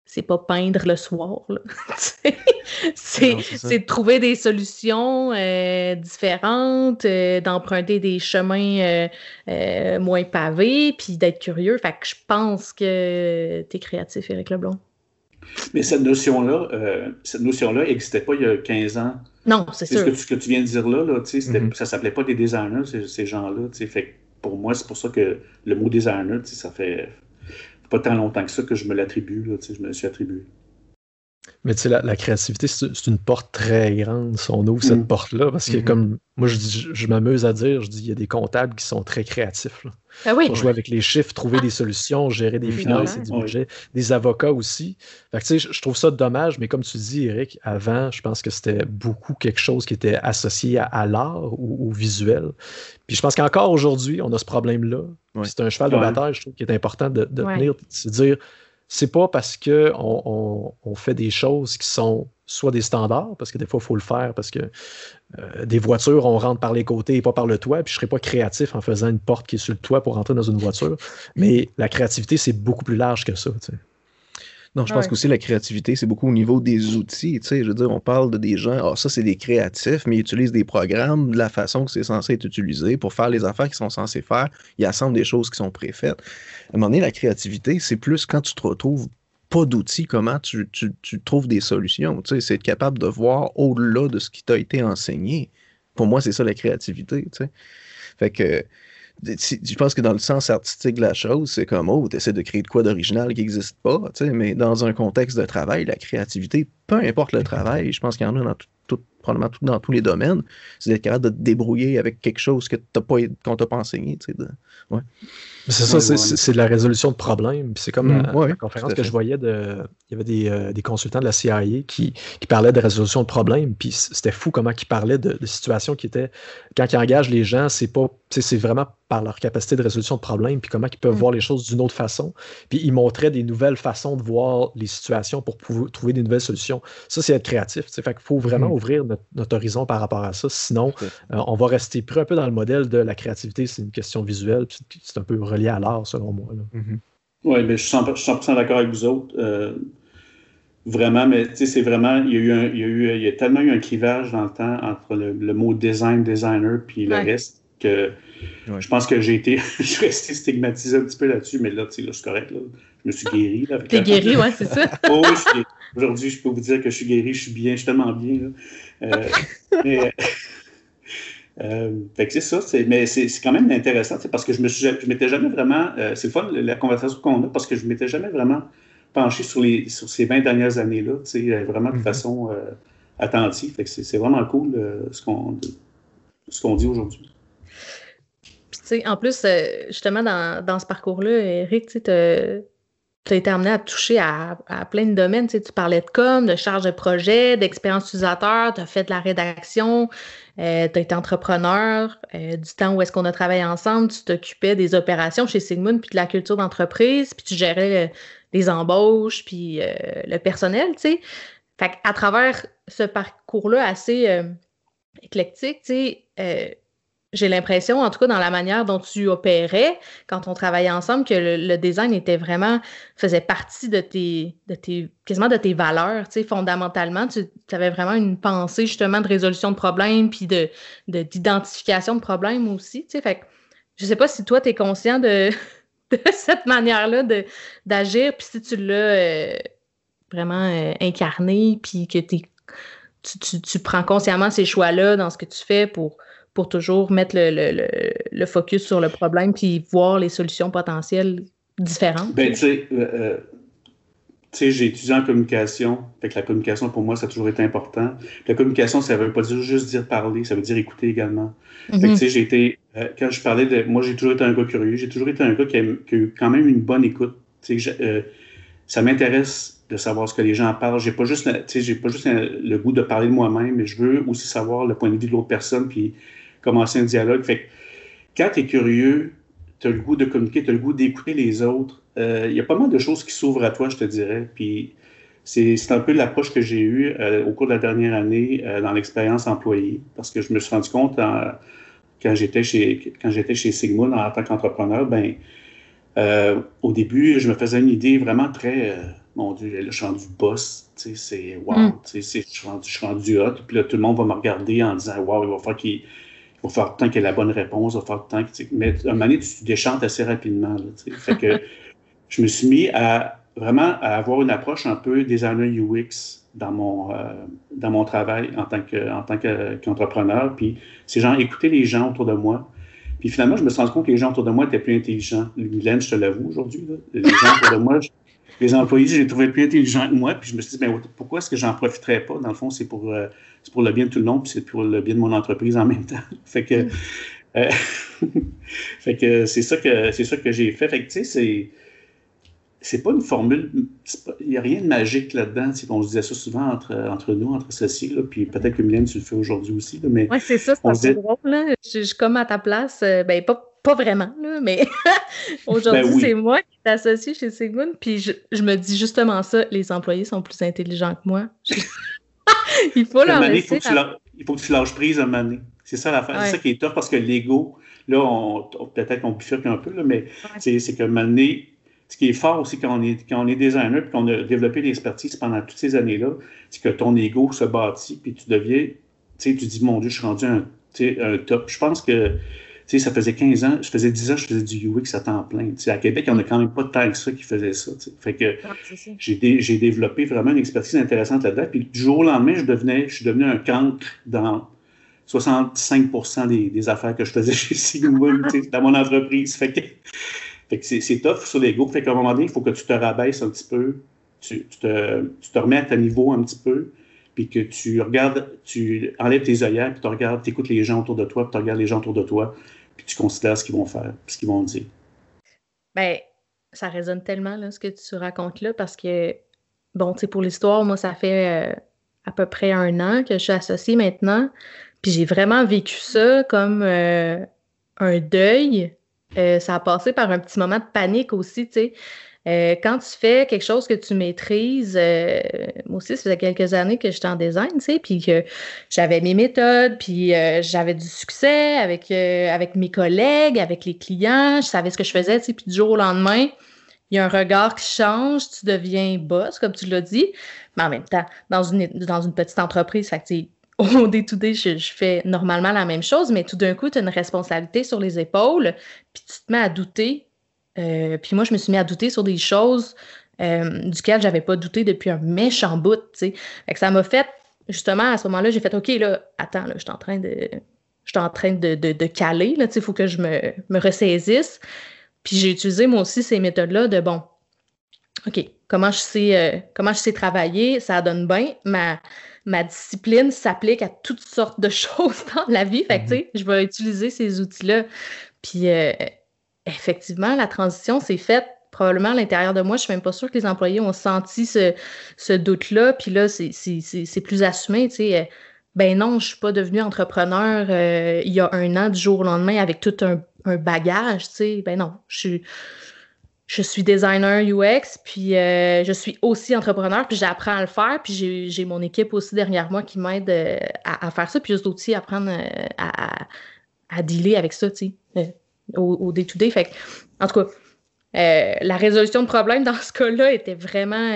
c'est pas peindre le soir. c'est de trouver des solutions euh, différentes, euh, d'emprunter des chemins moins pavés, puis d'être curieux. Fait que je pense que tu es créatif, Éric Leblond. Mais cette notion-là, euh, cette notion-là n'existait pas il y a 15 ans. Non, c'est sûr. Ce que, tu, ce que tu viens de dire là, là mm-hmm. ça s'appelait pas des designers, ces, gens-là. Fait pour moi, c'est pour ça que le mot designer, ça fait pas tant longtemps que ça que je me l'attribue, je me suis attribué. Mais tu sais, la, créativité, c'est une porte très grande si on ouvre cette mm. porte-là. Parce que, mm-hmm. comme moi, je, je, m'amuse à dire, je dis, il y a des comptables qui sont très créatifs. Ah oui. Pour jouer avec les chiffres, trouver des solutions, gérer des finances et du budget. Des avocats aussi. Fait que, tu sais, je trouve ça dommage, mais comme tu dis, Eric, avant, je pense que c'était beaucoup quelque chose qui était associé à, l'art ou au visuel. Puis je pense qu'encore aujourd'hui, on a ce problème-là. C'est un cheval de bataille, je trouve, qui est important de, de tenir, se dire c'est pas parce qu'on on, fait des choses qui sont soit des standards, parce que des fois, il faut le faire, parce que euh, des voitures, on rentre par les côtés et pas par le toit, puis je serais pas créatif en faisant une porte qui est sur le toit pour rentrer dans une voiture. Mais la créativité, c'est beaucoup plus large que ça. Non, je pense qu'aussi la créativité, c'est beaucoup au niveau des outils. Tu sais, je veux dire, on parle de des gens, ah, ça, c'est des créatifs, mais ils utilisent des programmes de la façon que c'est censé être utilisé pour faire les affaires qu'ils sont censés faire. Ils assemblent des choses qui sont préfaites. À un moment donné, la créativité, c'est plus quand tu te retrouves pas d'outils, comment tu, tu, tu, trouves des solutions. Tu sais, c'est être capable de voir au-delà de ce qui t'a été enseigné. Pour moi, c'est ça la créativité. Tu sais. Fait que je pense que dans le sens artistique de la chose, c'est comme, oh, tu essaies de créer de quoi d'original qui n'existe pas, mais dans un contexte de travail, la créativité, peu importe le travail, je pense qu'il y en a dans tout, probablement dans tous les domaines, c'est d'être capable de te débrouiller avec quelque chose que qu'on ne t'a pas enseigné. De, ouais. C'est ça, c'est de la résolution de problèmes. C'est comme mmh, la, conférence que je voyais, de, il y avait des, euh, des, consultants de la CIA qui, qui, parlaient de résolution de problèmes. Puis c'était fou comment ils parlaient de, de, situations qui étaient, quand ils engagent les gens, c'est pas, c'est vraiment par leur capacité de résolution de problèmes, puis comment ils peuvent mmh. voir les choses d'une autre façon. Puis ils montraient des nouvelles façons de voir les situations pour trouver des nouvelles solutions. Ça, c'est être créatif. Fait qu'il faut vraiment mmh. ouvrir notre, horizon par rapport à ça. Sinon, euh, on va rester pris un peu dans le modèle de la créativité, c'est une question visuelle, c'est un peu relié à l'art, selon moi. Mm-hmm. Oui, mais je suis 100%, d'accord avec vous autres. Euh, vraiment, mais tu sais, c'est vraiment, il y, a eu il, y a eu, il y a tellement eu un clivage dans le temps entre le, mot design, designer, puis le reste, que je pense que j'ai été, je suis resté stigmatisé un petit peu là-dessus, mais là, tu sais, là, c'est correct, là. Je me suis guéri. T'es guéri, ouais, c'est ça. oh, oui, aujourd'hui, je peux vous dire que je suis guéri, je suis bien, je suis tellement bien, là. Euh, mais, euh, fait que c'est ça, mais c'est quand même intéressant, parce que je me suis, je m'étais jamais vraiment, euh, c'est le fun la conversation qu'on a, parce que je m'étais jamais vraiment penché sur, les, sur ces 20 dernières années-là, vraiment de mm-hmm. façon euh, attentive. Fait que c'est vraiment cool ce qu'on ce qu'on dit aujourd'hui. En plus, justement, dans, dans ce parcours-là, Eric, tu as été amené à toucher à, plein de domaines. Tu parlais de com, de charge de projet, d'expérience utilisateur, tu as fait de la rédaction, euh, tu as été entrepreneur, euh, du temps où est-ce qu'on a travaillé ensemble, tu t'occupais des opérations chez Sigmund, puis de la culture d'entreprise, puis tu gérais les embauches, puis euh, le personnel, tu sais. Fait à travers ce parcours-là assez éclectique, tu sais, j'ai l'impression, en tout cas dans la manière dont tu opérais quand on travaillait ensemble, que le, design était vraiment, faisait partie de tes, de tes quasiment de tes valeurs, tu sais, fondamentalement, tu avais vraiment une pensée justement de résolution de problèmes, puis de, d'identification de, problèmes aussi, tu sais, fait que je sais pas si toi, tu es conscient de, cette manière-là d'agir, puis si tu l'as euh, vraiment euh, incarné, puis que tu, tu, tu prends consciemment ces choix-là dans ce que tu fais pour pour toujours mettre le, le, focus sur le problème puis voir les solutions potentielles différentes? Ben, tu euh, sais, j'ai étudié en communication. Fait que la communication, pour moi, ça a toujours été important. La communication, ça ne veut pas dire juste dire parler, ça veut dire écouter également. Fait que, mm-hmm. tu sais, j'ai été, euh, quand je parlais de, moi, j'ai toujours été un gars curieux, j'ai toujours été un gars qui a, eu quand même une bonne écoute. Tu sais, euh, ça m'intéresse de savoir ce que les gens parlent. J'ai pas juste, j'ai pas juste le goût de parler de moi-même, mais je veux aussi savoir le point de vue de l'autre personne, puis commencer un dialogue. Fait quand tu es curieux, tu as le goût de communiquer, tu as le goût d'écouter les autres, euh, il y a pas mal de choses qui s'ouvrent à toi, je te dirais. Puis c'est un peu l'approche que j'ai eue euh, au cours de la dernière année euh, dans l'expérience employée, parce que je me suis rendu compte quand j'étais chez quand j'étais chez Sigmund en tant qu'entrepreneur, ben au début, je me faisais une idée vraiment très mon Dieu, là, je suis rendu boss, tu sais, c'est wow, mm. tu sais, je suis rendu, je suis rendu hot, puis là, tout le monde va me regarder en disant, wow, il va falloir qu'il va faire le temps qu'il y ait la bonne réponse, va faire le temps que, mais à un moment donné, tu déchantes assez rapidement. Fait que je me suis mis à vraiment à avoir une approche un peu designer UX dans mon, euh, dans mon travail en tant que, en tant qu'entrepreneur. Puis c'est genre écouter les gens autour de moi. Puis finalement, je me suis rendu compte que les gens autour de moi étaient plus intelligents. Glenn, je te l'avoue aujourd'hui. Les gens autour de moi, les employés, j'ai trouvé plus intelligents que moi, puis je me suis dit, ben, pourquoi est-ce que j'en profiterais pas? Dans le fond, c'est pour, euh, pour le bien de tout le monde, puis c'est pour le bien de mon entreprise en même temps. fait que, euh, fait que c'est ça que c'est ça que j'ai fait. Fait que, tu sais, c'est c'est pas une formule, il n'y a rien de magique là-dedans. On se disait ça souvent entre, entre nous, entre associés, là, puis peut-être que Mylène, tu le fais aujourd'hui aussi. Là, mais oui, c'est ça, c'est assez drôle. Là. Je, suis comme à ta place, euh, ben pas, pas vraiment, là, mais aujourd'hui, ben c'est moi qui suis associée chez Sigmund, puis je, je, me dis justement ça, les employés sont plus intelligents que moi. il faut leur laisser... Il faut, que tu lâches prise à un moment. C'est ça l'affaire. C'est ça qui est tough parce que l'ego, là, on, peut-être qu'on bifurque un peu, là, mais c'est qu'à un moment donné, ce qui est fort aussi quand on est, quand on est designer et qu'on a développé l'expertise pendant toutes ces années-là, c'est que ton ego se bâtit puis tu deviens, tu sais, tu dis, mon Dieu, je suis rendu un, un top. Je pense que, sais, ça faisait 15 ans, je faisais 10 ans, je faisais du UX à temps plein. sais, à Québec, il n'y en a quand même pas tant que ça qui faisait ça. Fait que j'ai développé vraiment une expertise intéressante là-dedans. Puis du jour au lendemain, je devenais, je suis devenu un cancre dans 65 des, des, affaires que je faisais chez Sigmund, dans mon entreprise. Fait que c'est tough sur l'ego. Fait qu'à un moment donné, il faut que tu te rabaisses un petit peu, tu, te, tu, te, remets à ta niveau un petit peu, puis que tu regardes, tu enlèves tes œillères, puis tu regardes, tu écoutes les gens autour de toi, puis tu regardes les gens autour de toi, puis tu considères ce qu'ils vont faire, ce qu'ils vont dire. Ben, ça résonne tellement, là, ce que tu racontes là, parce que, bon, tu sais, pour l'histoire, moi, ça fait euh, à peu près un an que je suis associée maintenant, puis j'ai vraiment vécu ça comme euh, un deuil euh, ça a passé par un petit moment de panique aussi, tu sais. Euh, quand tu fais quelque chose que tu maîtrises, euh, moi aussi, ça faisait quelques années que j'étais en design, tu sais, puis que j'avais mes méthodes, puis j'avais du succès avec, avec mes collègues, avec les clients, je savais ce que je faisais, tu sais, puis du jour au lendemain, il y a un regard qui change, tu deviens boss, comme tu l'as dit, mais en même temps, dans une, dans une petite entreprise, fait que, au day-to-day, je, fais normalement la même chose, mais tout d'un coup, tu as une responsabilité sur les épaules, puis tu te mets à douter. Euh, puis moi, je me suis mis à douter sur des choses euh, duquel j'avais pas douté depuis un méchant bout, tu sais. Fait que ça m'a fait, justement, à ce moment-là, j'ai fait, OK, là, attends, là, je suis en train de... Je suis en train de, de, caler, là, tu sais, il faut que je me, me ressaisisse. Puis j'ai utilisé, moi aussi, ces méthodes-là de, bon, OK, comment je sais, euh, comment je sais travailler, ça donne bien, ma ma discipline s'applique à toutes sortes de choses dans la vie. Fait que, tu mhm. sais, je vais utiliser ces outils-là. Puis, euh, effectivement, la transition s'est faite probablement à l'intérieur de moi. Je suis même pas sûre que les employés ont senti ce, doute-là. Puis là, c'est plus assumé, sais. Ben non, je suis pas devenue entrepreneur euh, il y a un an du jour au lendemain avec tout un, bagage. Ben non, je suis designer UX, puis euh, je suis aussi entrepreneur, puis j'apprends à le faire, puis j'ai mon équipe aussi derrière moi qui m'aide euh, à, faire ça, puis juste aussi apprendre euh, à, à, dealer avec ça, au day-to-day. Fait en tout cas, la résolution de problèmes dans ce cas-là était vraiment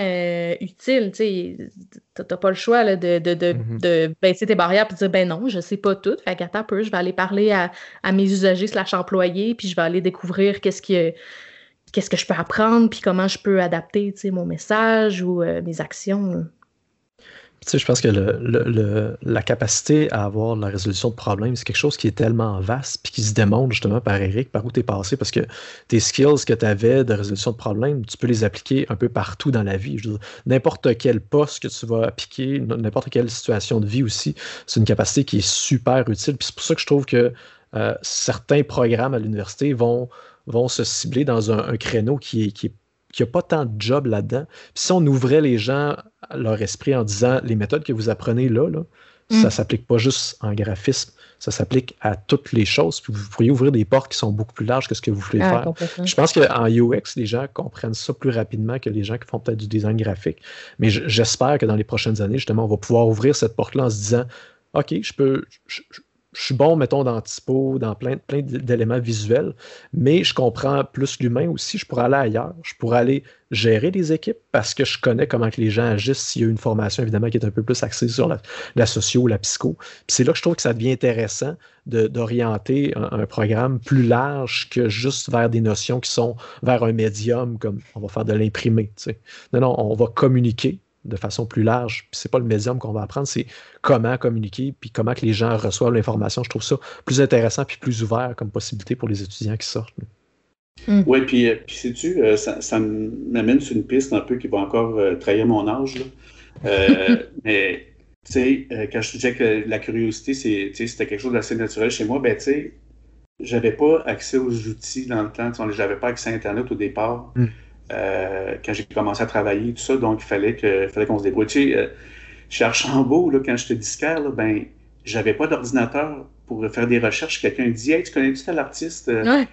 utile, tu. T'as pas le choix là, de, de, de, mm-hmm. de, baisser tes barrières et de dire, ben non, je sais pas tout, fait qu'attends un peu, je vais aller parler à, à mes usagers slash employés, puis je vais aller découvrir qu'est-ce qui qu'est-ce que je peux apprendre, puis comment je peux adapter mon message ou euh, mes actions. Tu sais, je pense que la capacité à avoir la résolution de problèmes, c'est quelque chose qui est tellement vaste, puis qui se démontre justement par Eric, par où tu es passé, parce que tes skills que tu avais de résolution de problèmes, tu peux les appliquer un peu partout dans la vie. N'importe quel poste que tu vas appliquer, n'importe quelle situation de vie aussi, c'est une capacité qui est super utile. Puis c'est pour ça que je trouve que euh, certains programmes à l'université vont vont se cibler dans un, créneau qui est, qui pas tant de job là-dedans. si on ouvrait les gens leur esprit en disant les méthodes que vous apprenez là, là ne ça mm. s'applique pas juste en graphisme, ça s'applique à toutes les choses. Puis vous pourriez ouvrir des portes qui sont beaucoup plus larges que ce que vous voulez ah, faire. Je pense qu'en UX, les gens comprennent ça plus rapidement que les gens qui font peut-être du design graphique. Mais j'espère que dans les prochaines années, justement, on va pouvoir ouvrir cette porte-là en se disant OK, je peux, je suis bon, mettons, dans typo, dans plein, plein d'éléments visuels, mais je comprends plus l'humain aussi. Je pourrais aller ailleurs. Je pourrais aller gérer des équipes parce que je connais comment que les gens agissent s'il y a une formation, évidemment, qui est un peu plus axée sur la, socio, la psycho. Puis c'est là que je trouve que ça devient intéressant d'orienter un, un, programme plus large que juste vers des notions qui sont vers un médium, comme on va faire de l'imprimé. Non, non, on va communiquer de façon plus large. Puis c'est pas le médium qu'on va apprendre, c'est comment communiquer, puis comment que les gens reçoivent l'information. Je trouve ça plus intéressant puis plus ouvert comme possibilité pour les étudiants qui sortent. Mm. Oui, puis, puis sais-tu, ça, ça m'amène sur une piste un peu qui va encore trahir mon âge. mais tu sais, quand je disais que la curiosité, c'était quelque chose d'assez naturel chez moi, ben tu sais, j'avais pas accès aux outils dans le temps. J'avais pas accès à Internet au départ. Mm. Euh, quand j'ai commencé à travailler, tout ça, donc il fallait qu'on se débrouille. Tu sais, euh, chez Archambault, là, quand j'étais disquaire, là, ben, j'avais pas d'ordinateur pour faire des recherches. Quelqu'un dit Hey, tu connais-tu tel artiste? Euh,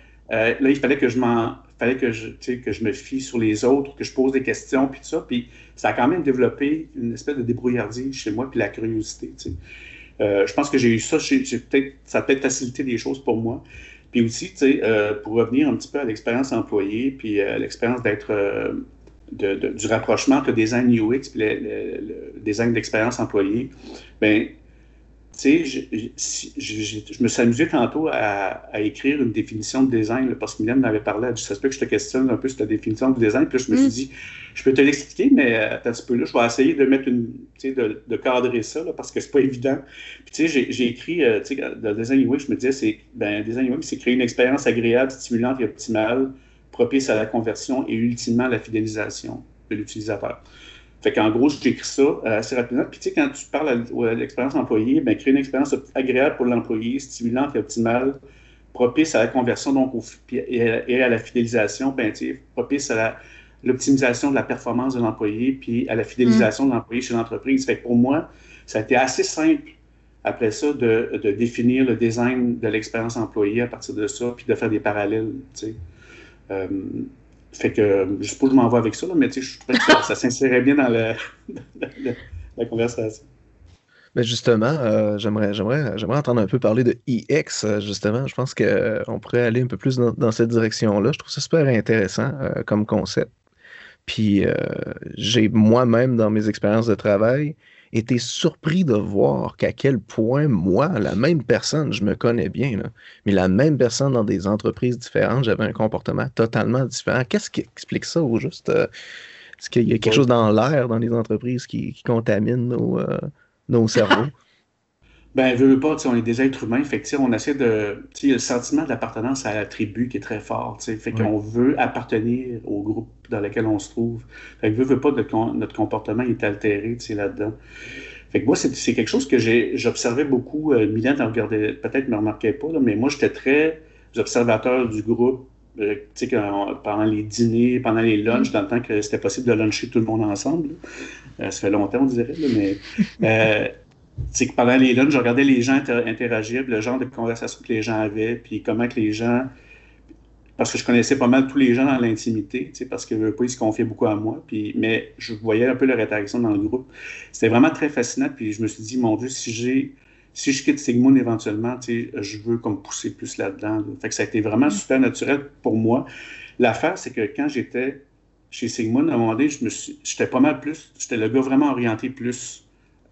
là, il fallait que je m'en fallait que je, tu sais, que je me fie sur les autres, que je pose des questions, puis tout ça. Puis ça a quand même développé une espèce de débrouillardise chez moi, puis la curiosité. Je pense que j'ai eu ça, j'ai, peut-être, ça a peut-être facilité les choses pour moi. Puis aussi, tu sais, euh, pour revenir un petit peu à l'expérience employée, puis à euh, l'expérience d'être euh, du rapprochement entre design UX et le, d'expérience employée, bien, tu sais, je, me suis amusé tantôt à, écrire une définition de design parce que Mylène m'avait parlé, du ça que je te questionne un peu sur ta définition de design, puis là, je me suis mm. dit, je peux te l'expliquer, mais euh, un petit peu là, je vais essayer de mettre une, tu sais, de, de, cadrer ça, là, parce que c'est pas évident. Puis, tu sais, j'ai écrit, euh, tu sais, le design UI, je me disais, c'est, ben, design UI, c'est créer une expérience agréable, stimulante et optimale, propice à la conversion et ultimement à la fidélisation de l'utilisateur. Fait qu'en gros, j'écris ça euh, assez rapidement. Puis tu sais, quand tu parles à, l'expérience employée, ben, créer une expérience agréable pour l'employé, stimulante et optimale, propice à la conversion donc et, à, la fidélisation, ben, propice à l'optimisation de la performance de l'employé, puis à la fidélisation de l'employé chez l'entreprise. Pour moi, ça a été assez simple après ça de, définir le design de l'expérience employée à partir de ça, puis de faire des parallèles. Tu sais. Euh, fait que je sais pas je m'en vais avec ça, mais je trouvais que ça, s'insérait bien dans, la conversation. Mais justement, euh, j'aimerais entendre un peu parler de EX, euh, justement. Je pense qu'on euh, pourrait aller un peu plus dans, cette direction-là. Je trouve ça super intéressant comme concept. Puis j'ai moi-même, dans mes expériences de travail, été surpris de voir qu'à quel point moi, la même personne, je me connais bien, mais la même personne dans des entreprises différentes, j'avais un comportement totalement différent. Qu'est-ce qui explique ça au juste? Euh, est-ce qu'il y a quelque chose dans l'air dans les entreprises qui, contamine nos, euh, nos cerveaux? Ben, veut pas, on est des êtres humains, fait que, on essaie de. Il y a le sentiment de l'appartenance à la tribu qui est très fort, fait qu'on veut appartenir au groupe dans lequel on se trouve. Fait que veut, pas, notre, notre comportement est altéré là-dedans. Fait que moi, c'est quelque chose que j'observais beaucoup. Euh, Mylène, peut-être me remarquait pas, mais moi, j'étais très observateur du groupe. Euh, sais, pendant les dîners, pendant les lunchs, dans le temps que c'était possible de luncher tout le monde ensemble. Euh, ça fait longtemps, on dirait, mais euh, c'est que pendant les lunchs, je regardais les gens interagir, le genre de conversation que les gens avaient, puis comment que les gens. Parce que je connaissais pas mal tous les gens dans l'intimité, parce que pas, ils se confiaient beaucoup à moi, puis, mais je voyais un peu leur interaction dans le groupe. C'était vraiment très fascinant, puis je me suis dit, mon Dieu, si j'ai. Si je quitte Sigmund éventuellement, je veux comme pousser plus là-dedans. Fait que ça a été vraiment super naturel pour moi. L'affaire, c'est que quand j'étais chez Sigmund, à un moment donné, je me suis, j'étais pas mal plus, j'étais le gars vraiment orienté plus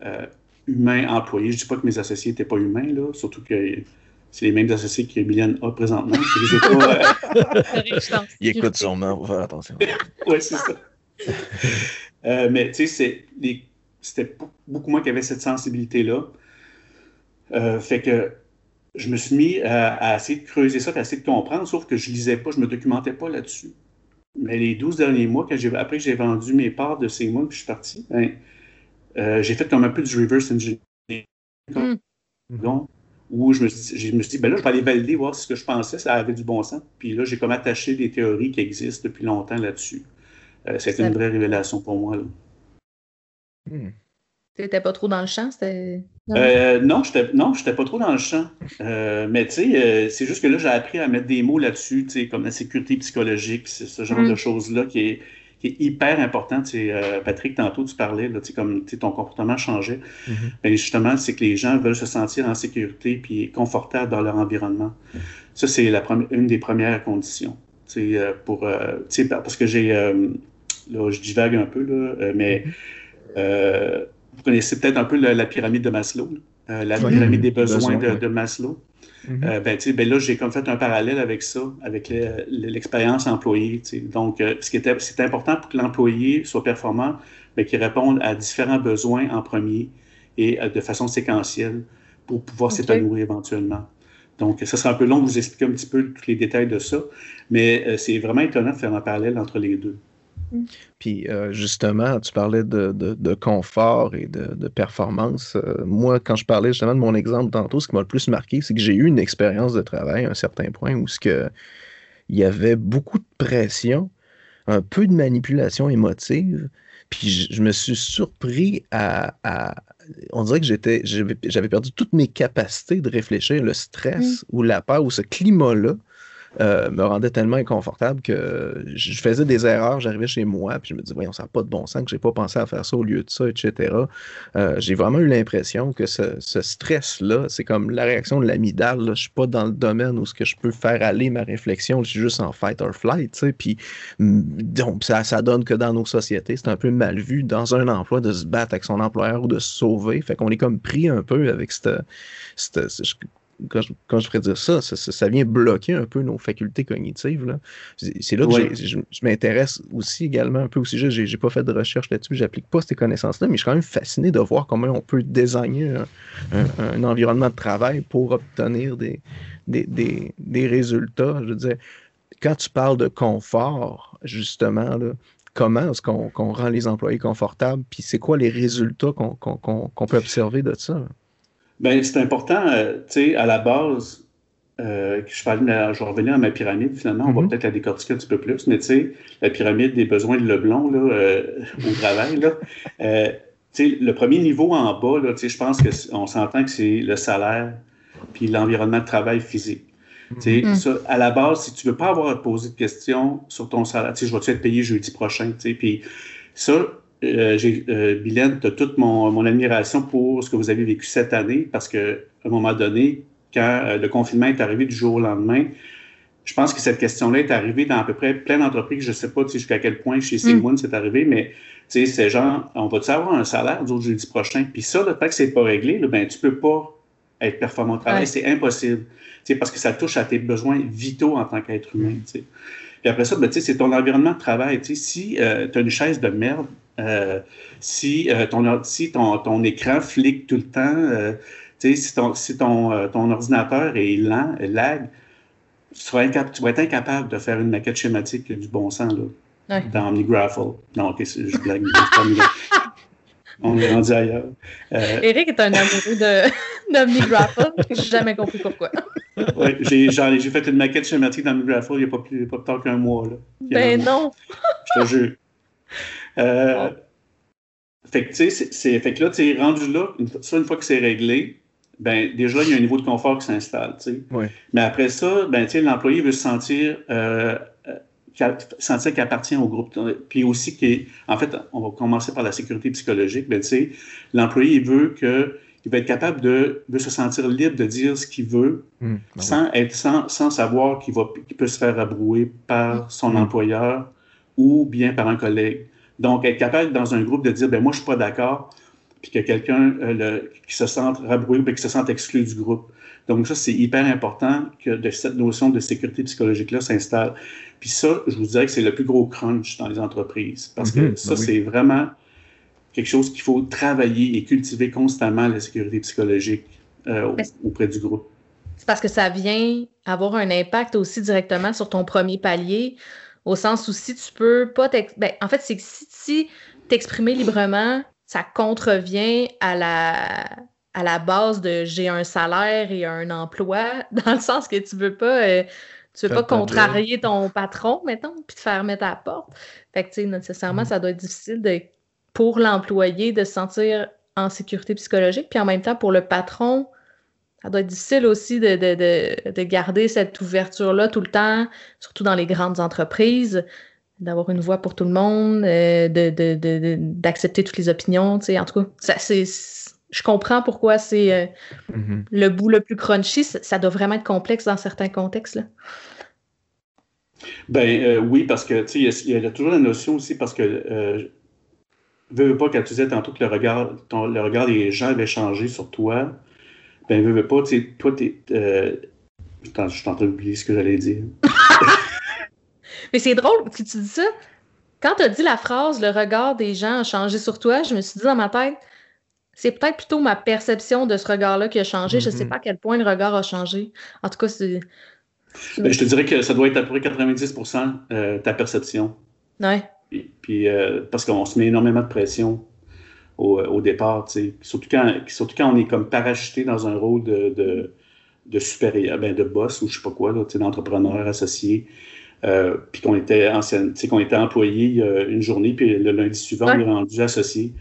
euh, humain employé. Je ne dis pas que mes associés n'étaient pas humains, là, surtout que c'est les mêmes associés que Mylène a présentement. Pas, euh... Il écoute sûrement, faut faire attention. oui, c'est ça. Euh, mais tu sais, c'était beaucoup moi qui avait cette sensibilité-là. Euh, fait que je me suis mis à, essayer de creuser ça, à essayer de comprendre, sauf que je lisais pas, je me documentais pas là-dessus. Mais les 12 derniers mois, quand après que j'ai vendu mes parts de Sigmund puis je suis parti, ben, euh, j'ai fait comme un peu du reverse engineering. Mm. Donc, où je me, suis, je me suis dit, ben là, je vais aller valider, voir si ce que je pensais, ça avait du bon sens. Puis là, j'ai comme attaché des théories qui existent depuis longtemps là-dessus. Euh, C'était une vraie révélation pour moi. Là. Hmm. T'étais pas trop dans le champ? Non, euh, non j'étais pas trop dans le champ. Euh, mais tu sais, c'est juste que là, j'ai appris à mettre des mots là-dessus, comme la sécurité psychologique, ce genre hmm. de choses-là qui est, qui est hyper important. Euh, Patrick, tantôt, tu parlais, là, comme ton comportement changeait. Mm-hmm. Ben, justement, c'est que les gens veulent se sentir en sécurité et confortables dans leur environnement. Ça, c'est une des premières conditions. Euh, pour, euh, parce que j'ai. là, je divague un peu, là, mais mm-hmm. vous connaissez peut-être un peu la, pyramide de Maslow, la pyramide des besoins, de, Maslow. Euh, ben, ben, là, j'ai comme fait un parallèle avec ça, avec l'expérience employée. Donc, euh, ce qui était, c'est important pour que l'employé soit performant, ben, qu'il réponde à différents besoins en premier et euh, de façon séquentielle pour pouvoir s'épanouir éventuellement. Donc, ça sera un peu long de vous expliquer un petit peu tous les détails de ça, mais c'est vraiment étonnant de faire un parallèle entre les deux. Puis justement, tu parlais de, confort et de, performance. moi, quand je parlais justement de mon exemple tantôt, ce qui m'a le plus marqué, c'est que j'ai eu une expérience de travail à un certain point où ce que, il y avait beaucoup de pression, un peu de manipulation émotive. Puis je, me suis surpris à, On dirait que j'étais, j'avais perdu toutes mes capacités de réfléchir, le stress ou la peur ou ce climat-là euh, me rendait tellement inconfortable que je faisais des erreurs, j'arrivais chez moi, puis je me disais, voyons, ça n'a pas de bon sens, que j'ai pas pensé à faire ça au lieu de ça, etc. Euh, j'ai vraiment eu l'impression que ce, stress-là, c'est comme la réaction de l'amidale. Je suis pas dans le domaine où ce que je peux faire aller ma réflexion, je suis juste en fight or flight, puis mm, donc, ça, ça donne que dans nos sociétés, c'est un peu mal vu dans un emploi de se battre avec son employeur ou de se sauver. Fait qu'on est comme pris un peu avec cette, cette quand je, je dire ça, ça, vient bloquer un peu nos facultés cognitives. C'est là que je, m'intéresse aussi également un peu au sujet. J'ai pas fait de recherche là-dessus, j'applique pas ces connaissances-là, mais je suis quand même fasciné de voir comment on peut désigner un, environnement de travail pour obtenir des, des, résultats. Je veux dire, quand tu parles de confort, justement, comment est-ce qu'on rend les employés confortables, puis c'est quoi les résultats qu'on peut observer de ça? Ben, c'est important, euh, tu sais, à la base, euh, je, vais je vais revenir à ma pyramide, finalement, on va mm-hmm. peut-être la décortiquer un petit peu plus, mais tu sais, la pyramide des besoins de Leblon, là, euh, au travail, là, tu sais, le premier niveau en bas, là, tu sais, je pense qu'on s'entend que c'est le salaire puis l'environnement de travail physique. Tu sais, mm-hmm. ça, à la base, si tu veux pas avoir à te poser de questions sur ton salaire, tu sais, je vais-tu être payé jeudi prochain, tu sais, puis ça, euh, euh, Bilène, tu as toute mon, admiration pour ce que vous avez vécu cette année parce qu'à un moment donné, quand euh, le confinement est arrivé du jour au lendemain, je pense que cette question-là est arrivée dans à peu près plein d'entreprises. Je ne sais pas jusqu'à quel point chez Sigmund mm. c'est arrivé, mais c'est genre, on va-tu avoir un salaire du jeudi prochain? Puis ça, le fait que c'est pas réglé, ben, tu peux pas être performant au travail. C'est impossible. Parce que ça touche à tes besoins vitaux en tant qu'être humain. Puis après ça, ben, c'est ton environnement de travail. Si euh, tu as une chaise de merde, euh, si, euh, ton, si ton, ton, écran flique tout le temps, si, ton, si ton, ton, ordinateur est lent, lag, tu vas, être incapable de faire une maquette schématique du bon sens là, dans OmniGraffle. Non, ok, je blague. On est rendu ailleurs. Eric est un amoureux de d'OmniGraffle. Je n'ai jamais compris pourquoi oui, j'ai, j'ai fait une maquette schématique dans Graphic il n'y a pas plus, pas tard qu'un mois. Là. Ben non! Je te jure. Euh, fait que, tu sais, c'est, fait que là, tu es rendu là, une, ça, une fois que c'est réglé, ben, déjà, il y a un niveau de confort qui s'installe, tu sais. Oui. Mais après ça, ben, tu sais, l'employé veut se sentir, euh, euh sentir qu'il appartient au groupe. Puis aussi, qu'il, en fait, on va commencer par la sécurité psychologique, ben, tu sais, l'employé, il veut que il va être capable de, de, se sentir libre de dire ce qu'il veut hmm, ben sans, être, sans, sans savoir qu'il peut se faire abrouer par son hmm. employeur ou bien par un collègue. Donc, être capable dans un groupe de dire, ben moi, je suis pas d'accord, puis que quelqu'un euh, qui se sente rabroué ou qui se sente exclu du groupe. Donc, ça, c'est hyper important que de cette notion de sécurité psychologique-là s'installe. Puis ça, je vous dirais que c'est le plus gros crunch dans les entreprises. Parce que hmm, ça, ben c'est vraiment quelque chose qu'il faut travailler et cultiver constamment la sécurité psychologique euh, auprès du groupe. C'est parce que ça vient avoir un impact aussi directement sur ton premier palier, au sens où si tu peux pas ben, en fait, c'est que si, t'exprimer librement, ça contrevient à la, à la base de j'ai un salaire et un emploi, dans le sens que tu veux pas. Euh, tu veux pas contrarier ton patron, mettons, puis te faire mettre à la porte. Fait que, tu sais, nécessairement, mm-hmm. ça doit être difficile de pour l'employé de se sentir en sécurité psychologique. Puis en même temps, pour le patron, ça doit être difficile aussi de, de, de, garder cette ouverture-là tout le temps, surtout dans les grandes entreprises, d'avoir une voix pour tout le monde, euh, d'accepter toutes les opinions. Tu sais, en tout cas, ça, c'est, je comprends pourquoi c'est euh, mm-hmm. le bout le plus crunchy. Ça, doit vraiment être complexe dans certains contextes. Là. Ben euh, oui, parce que tu sais, il y, a toujours la notion aussi parce que veux, pas, quand tu disais tantôt que le regard, le regard des gens avait changé sur toi, ben, veux, veux pas, tu sais, toi, t'es. Euh, je suis en train d'oublier ce que j'allais dire. Mais c'est drôle que tu dis ça. Quand tu as dit la phrase le regard des gens a changé sur toi, je me suis dit dans ma tête, c'est peut-être plutôt ma perception de ce regard-là qui a changé. Je ne sais Mhm. pas à quel point le regard a changé. En tout cas, c'est. Ben, je te dirais que ça doit être à peu près 90% euh, ta perception. Ouais. Puis, puis, euh, parce qu'on se met énormément de pression au, au départ, tu sais. Surtout quand, surtout quand on est comme parachuté dans un rôle de, de, de supérieur, ben de boss ou je sais pas quoi, là, tu sais, d'entrepreneur associé. Euh, puis qu'on était ancien, qu'on était employé euh, une journée, puis le lundi suivant, Ouais. on est rendu associé.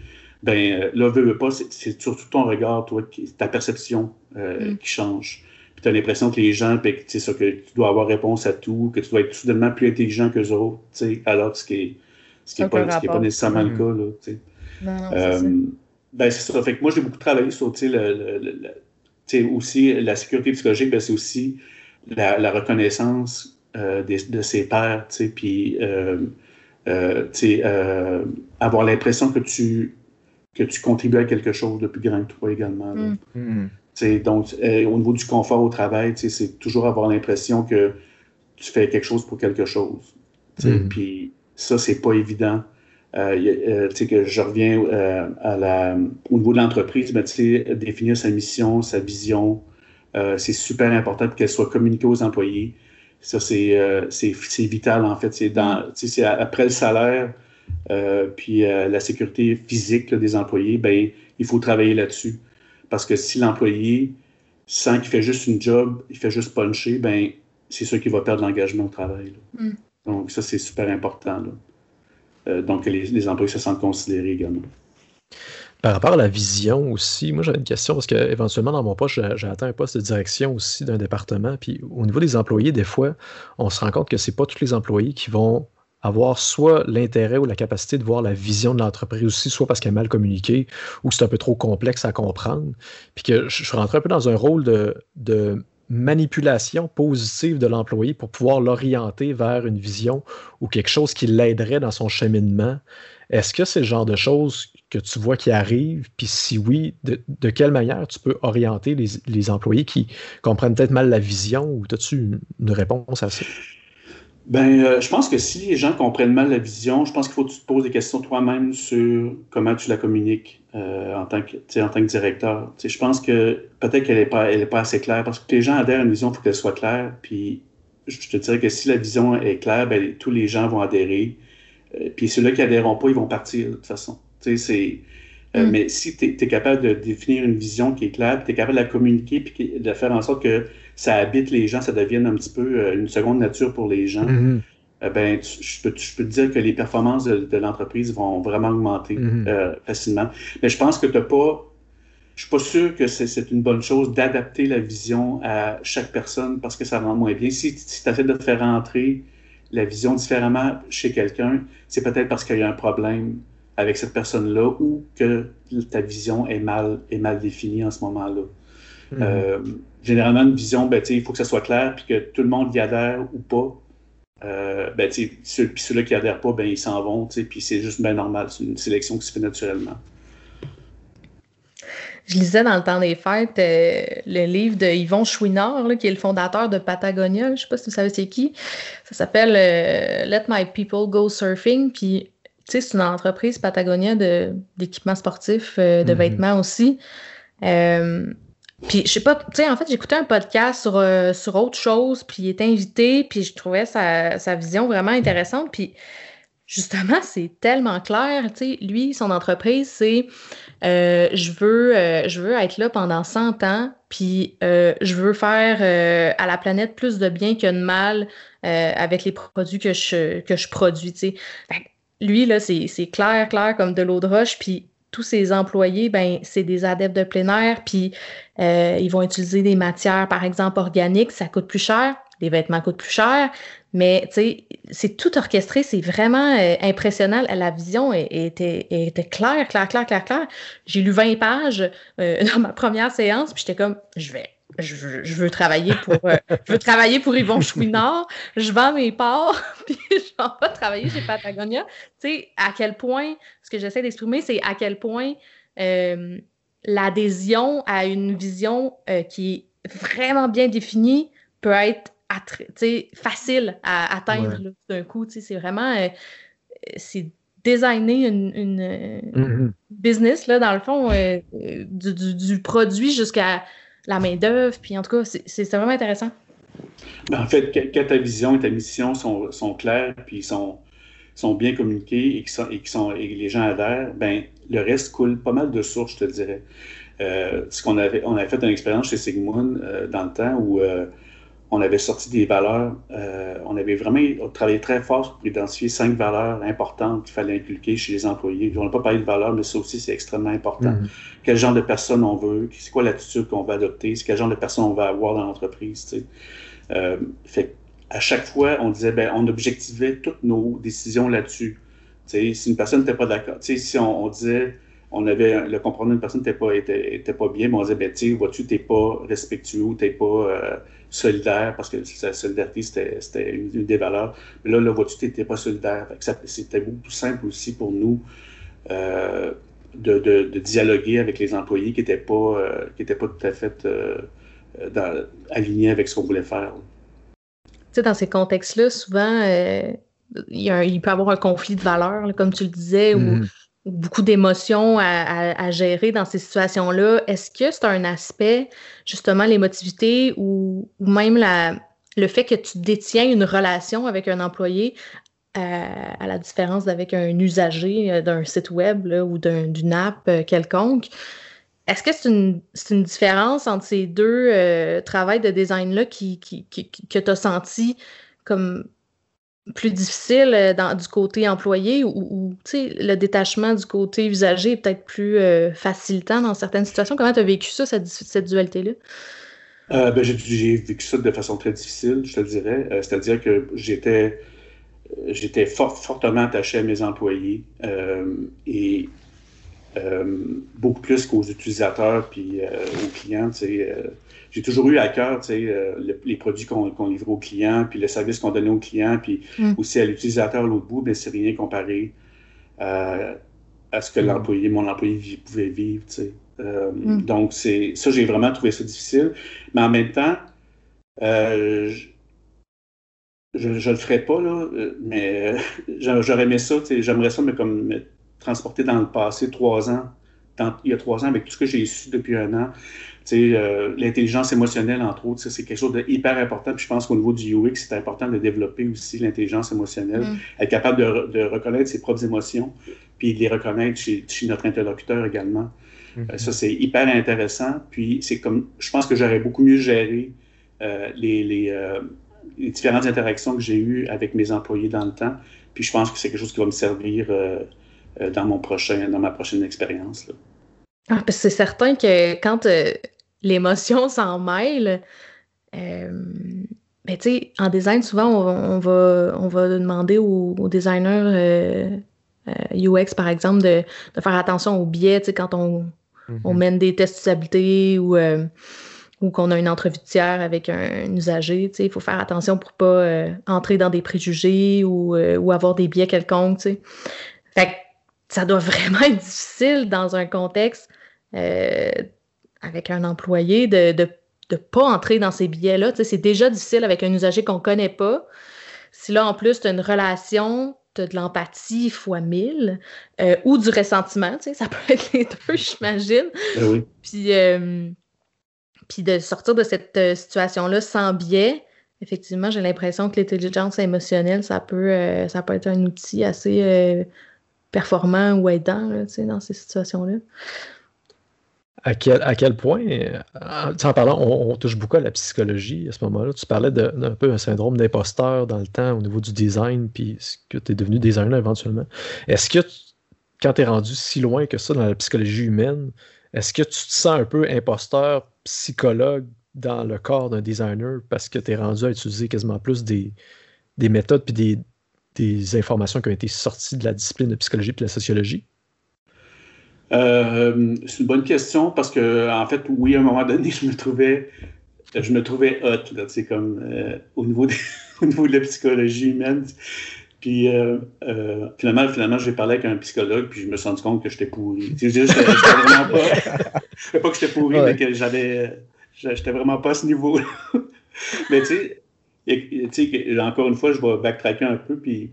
Ben euh, là, veux, veux pas, c'est surtout ton regard, toi, qui, ta perception euh, Mm. qui change. Puis tu as l'impression que les gens, ben, que, tu sais, ça, que tu dois avoir réponse à tout, que tu dois être soudainement plus intelligent qu'eux autres, tu sais, alors que ce qui est, ce qui est Aucun pas, ce qui est pas nécessairement le cas, là, tu sais. Non, non, c'est Euh, ça. ben, c'est ça. Fait que moi, j'ai beaucoup travaillé sur le, le- le- aussi la sécurité psychologique, ben, c'est aussi la, la reconnaissance euh, des- de ses pairs, tu sais, puis euh, euh, tu sais, euh, avoir l'impression que tu, que tu contribues à quelque chose de plus grand que toi également. là. Mm. Tu sais, donc, euh, au niveau du confort au travail, tu sais, c'est toujours avoir l'impression que tu fais quelque chose pour quelque chose. Mhm. Puis ça, c'est pas évident. Euh, euh, que je reviens euh, à la, au niveau de l'entreprise, ben, définir sa mission, sa vision, euh, c'est super important pour qu'elle soit communiquée aux employés. Ça, c'est vital, en fait. C'est après le salaire, euh, puis euh, la sécurité physique là, des employés, ben, il faut travailler là-dessus. Parce que si l'employé sent qu'il fait juste une job, il fait juste puncher, ben, c'est sûr qu'il va perdre l'engagement au travail. Mm. Donc, ça, c'est super important. là. Euh, donc, les, employés se sentent considérés également. Par rapport à la vision aussi, moi j'avais une question parce qu'éventuellement dans mon poste, j'ai atteint un poste de direction aussi d'un département. Puis au niveau des employés, des fois, on se rend compte que c'est pas tous les employés qui vont avoir soit l'intérêt ou la capacité de voir la vision de l'entreprise aussi, soit parce qu'elle est mal communiquée ou c'est un peu trop complexe à comprendre. Puis que je je suis rentré un peu dans un rôle de manipulation positive de l'employé pour pouvoir l'orienter vers une vision ou quelque chose qui l'aiderait dans son cheminement. Est-ce que c'est le genre de choses que tu vois qui arrivent? Puis si oui, de, quelle manière tu peux orienter les, les employés qui comprennent peut-être mal la vision ou as-tu une réponse à ça? Ben, euh, je pense que si les gens comprennent mal la vision, je pense qu'il faut que tu te poses des questions toi-même sur comment tu la communiques euh, en, tant que, en tant que directeur. Je pense que peut-être qu'elle n'est pas, elle est pas assez claire parce que les gens adhèrent à une vision, il faut qu'elle soit claire. Puis je te dirais que si la vision est claire, ben, tous les gens vont adhérer. Euh, puis ceux-là qui adhéreront pas, ils vont partir de toute façon. C'est. Mm. Mais si tu es, capable de définir une vision qui est claire, tu es capable de la communiquer, puis de faire en sorte que ça habite les gens, ça devienne un petit peu euh, une seconde nature pour les gens, Mhm. euh, ben, tu- je, peux, je peux te dire que les performances de, de l'entreprise vont vraiment augmenter Mhm. euh, facilement. Mais je pense que tu pas. Je suis pas sûr que c'est une bonne chose d'adapter la vision à chaque personne parce que ça rend moins bien. Si, si tu essaies de faire rentrer la vision différemment chez quelqu'un, c'est peut-être parce qu'il y a un problème avec cette personne-là ou que ta vision est mal, est mal définie en ce moment-là. Mhm. Euh, généralement, une vision, ben, il faut que ça soit clair, puis que tout le monde y adhère ou pas. Euh, ben, ceux, puis ceux-là qui adhèrent pas, ben, ils s'en vont, puis c'est juste bien normal. C'est une sélection qui se fait naturellement. Je lisais dans le temps des fêtes euh, le livre de Yvon Chouinard, là, qui est le fondateur de Patagonia. Je ne sais pas si vous savez c'est qui. Ça s'appelle euh, Let My People Go Surfing. Puis, tu sais, c'est une entreprise Patagonia de- d'équipements sportifs, euh, de Mhm. vêtements aussi. Puis, je sais pas, tu sais, en fait, j'écoutais un podcast sur, euh, sur autre chose, puis il était invité, puis je trouvais sa, sa vision vraiment intéressante. Puis, justement, c'est tellement clair, tu sais, lui, son entreprise, c'est euh, je, veux, euh, je veux être là pendant 100 ans, puis je veux faire à la planète plus de bien que de mal avec les produits que je, que je produis, tu sais. Lui, là, c'est c'est clair, clair comme de l'eau de roche, puis tous ses employés, ben, c'est des adeptes de plein air, puis euh, ils vont utiliser des matières, par exemple, organiques, ça coûte plus cher, les vêtements coûtent plus cher, mais c'est tout orchestré, c'est vraiment euh, impressionnant. La vision était claire, claire, claire, claire, claire. J'ai lu 20 pages euh, dans ma première séance, puis j'étais comme, je vais, je veux, je veux travailler pour, euh, je veux travailler pour Yvon Chouinard, je vends mes parts, puis je vais travailler chez Patagonia. Tu sais, à quel point, ce que j'essaie d'exprimer, c'est à quel point euh, l'adhésion à une vision euh, qui est vraiment bien définie peut être facile à atteindre Ouais. d'un coup. tu sais, C'est vraiment c'est designer une, mm-hmm. business, là, dans le fond, du, produit jusqu'à la main-d'œuvre. Puis en tout cas, c'est vraiment intéressant. Ben, en fait, quand ta vision et ta mission sont, sont claires, puis sont, sont bien communiquées et, qui sont, et, qui sont, et les gens adhèrent, ben, le reste coule pas mal de sources, je te dirais. Euh, ce qu'on avait, on avait fait une expérience chez Sigmund euh, dans le temps où euh, on avait sorti des valeurs, on avait vraiment travaillé très fort pour identifier cinq valeurs importantes qu'il fallait inculquer chez les employés. On n'a pas parlé de valeurs, mais ça aussi, c'est extrêmement important. Mm-hmm. Quel genre de personne on veut, c'est quoi l'attitude qu'on va adopter, c'est quel genre de personne on va avoir dans l'entreprise. fait à chaque fois, on disait, ben, on objectivait toutes nos décisions là-dessus. Si une personne n'était pas d'accord, si on, disait, on avait le comportement d'une personne n'était pas, était, était, pas bien, mais on disait, ben, tu vois-tu, t'es pas respectueux t'es pas euh, solidaire, parce que la solidarité, c'était une, des valeurs. Mais là, là vois-tu, t'étais pas solidaire. C'était beaucoup plus simple aussi pour nous euh, de, de, dialoguer avec les employés qui n'étaient pas, euh, qui pas tout à fait alignés avec ce qu'on voulait faire. Tu sais, dans ces contextes-là, souvent, il, peut y avoir un conflit de valeurs, comme tu le disais, ou, mm-hmm. beaucoup d'émotions à, gérer dans ces situations-là. Est-ce que c'est un aspect, justement, l'émotivité ou, même la, le fait que tu détiens une relation avec un employé euh, à, la différence d'avec un usager euh, d'un site web ou d'une app euh, quelconque? Est-ce que c'est une, différence entre ces deux travails de design-là qui, que tu as senti comme plus difficile euh, du côté employé ou, le détachement du côté usager est peut-être plus euh, facilitant dans certaines situations? Comment tu as vécu ça, cette, dualité-là? Euh, ben, j'ai vécu ça de façon très difficile, je te dirais. C'est-à-dire que j'étais j'étais fortement attaché à mes employés et beaucoup plus qu'aux utilisateurs puis aux clients j'ai toujours eu à cœur euh, les produits qu'on livrait aux clients, puis le service qu'on donnait aux clients, puis mm. aussi à l'utilisateur à l'autre bout, mais c'est rien comparé euh, à ce que mm. l'employé, mon employé pouvait vivre. Euh, mm. Donc, c'est ça, j'ai vraiment trouvé ça difficile. Mais en même temps, je ne le ferais pas, là, mais j'aurais aimé ça, j'aimerais ça mais comme me transporter dans le passé trois ans, il y a trois ans, avec tout ce que j'ai su depuis un an. Euh, l'intelligence émotionnelle, entre autres, c'est quelque chose d'hyper important. Puis je pense qu'au niveau du UX, c'est important de développer aussi l'intelligence émotionnelle, mm. être capable de, reconnaître ses propres émotions, puis de les reconnaître chez, notre interlocuteur également. Mm-hmm. Euh, ça, c'est hyper intéressant. Puis c'est comme, je pense que j'aurais beaucoup mieux géré euh, les, les, différentes interactions que j'ai eues avec mes employés dans le temps. Puis je pense que c'est quelque chose qui va me servir dans, mon prochain, dans ma prochaine expérience. Ah, c'est certain que quand euh, l'émotion s'en mêle, euh, ben, en design, souvent, on, va, on va demander aux, designers UX, euh, par exemple, de, faire attention aux biais quand on, on, mm-hmm. mène des tests d'usabilité ou, ou qu'on a une entrevue tiers avec un, usager. Il faut faire attention pour pas entrer dans des préjugés ou, ou avoir des biais quelconques. Fait ça doit vraiment être difficile dans un contexte euh, avec un employé de ne de, pas entrer dans ces billets-là. c'est déjà difficile avec un usager qu'on ne connaît pas. Si là, en plus, tu as une relation, tu as de l'empathie fois mille, euh, ou du ressentiment, ça peut être les deux, j'imagine. Ben puis, euh, puis de sortir de cette situation-là sans biais, effectivement, j'ai l'impression que l'intelligence émotionnelle, ça peut, ça peut être un outil assez performant ou aidant dans ces situations-là. À quel, à quel point, euh, en parlant, on, touche beaucoup à la psychologie à ce moment-là. Tu parlais d'un peu un syndrome d'imposteur dans le temps au niveau du design, puis que tu es devenu designer éventuellement. Est-ce que quand tu es rendu si loin que ça dans la psychologie humaine, est-ce que tu te sens un peu imposteur, psychologue dans le corps d'un designer parce que tu es rendu à utiliser quasiment plus des, des méthodes puis des, des informations qui ont été sorties de la discipline de psychologie et de la sociologie? Euh, c'est une bonne question parce que, en fait, oui, à un moment donné, je me trouvais, je me trouvais hot, là, comme euh, au, niveau au niveau de la psychologie humaine. Puis euh, finalement, finalement, j'ai parlé avec un psychologue, puis je me suis rendu compte que j'étais pourri. Je n'étais vraiment pas. pas que j'étais pourri, mais que j'avais. J'étais vraiment pas à ce niveau mais tu sais, encore une fois, je vais backtracker un peu, puis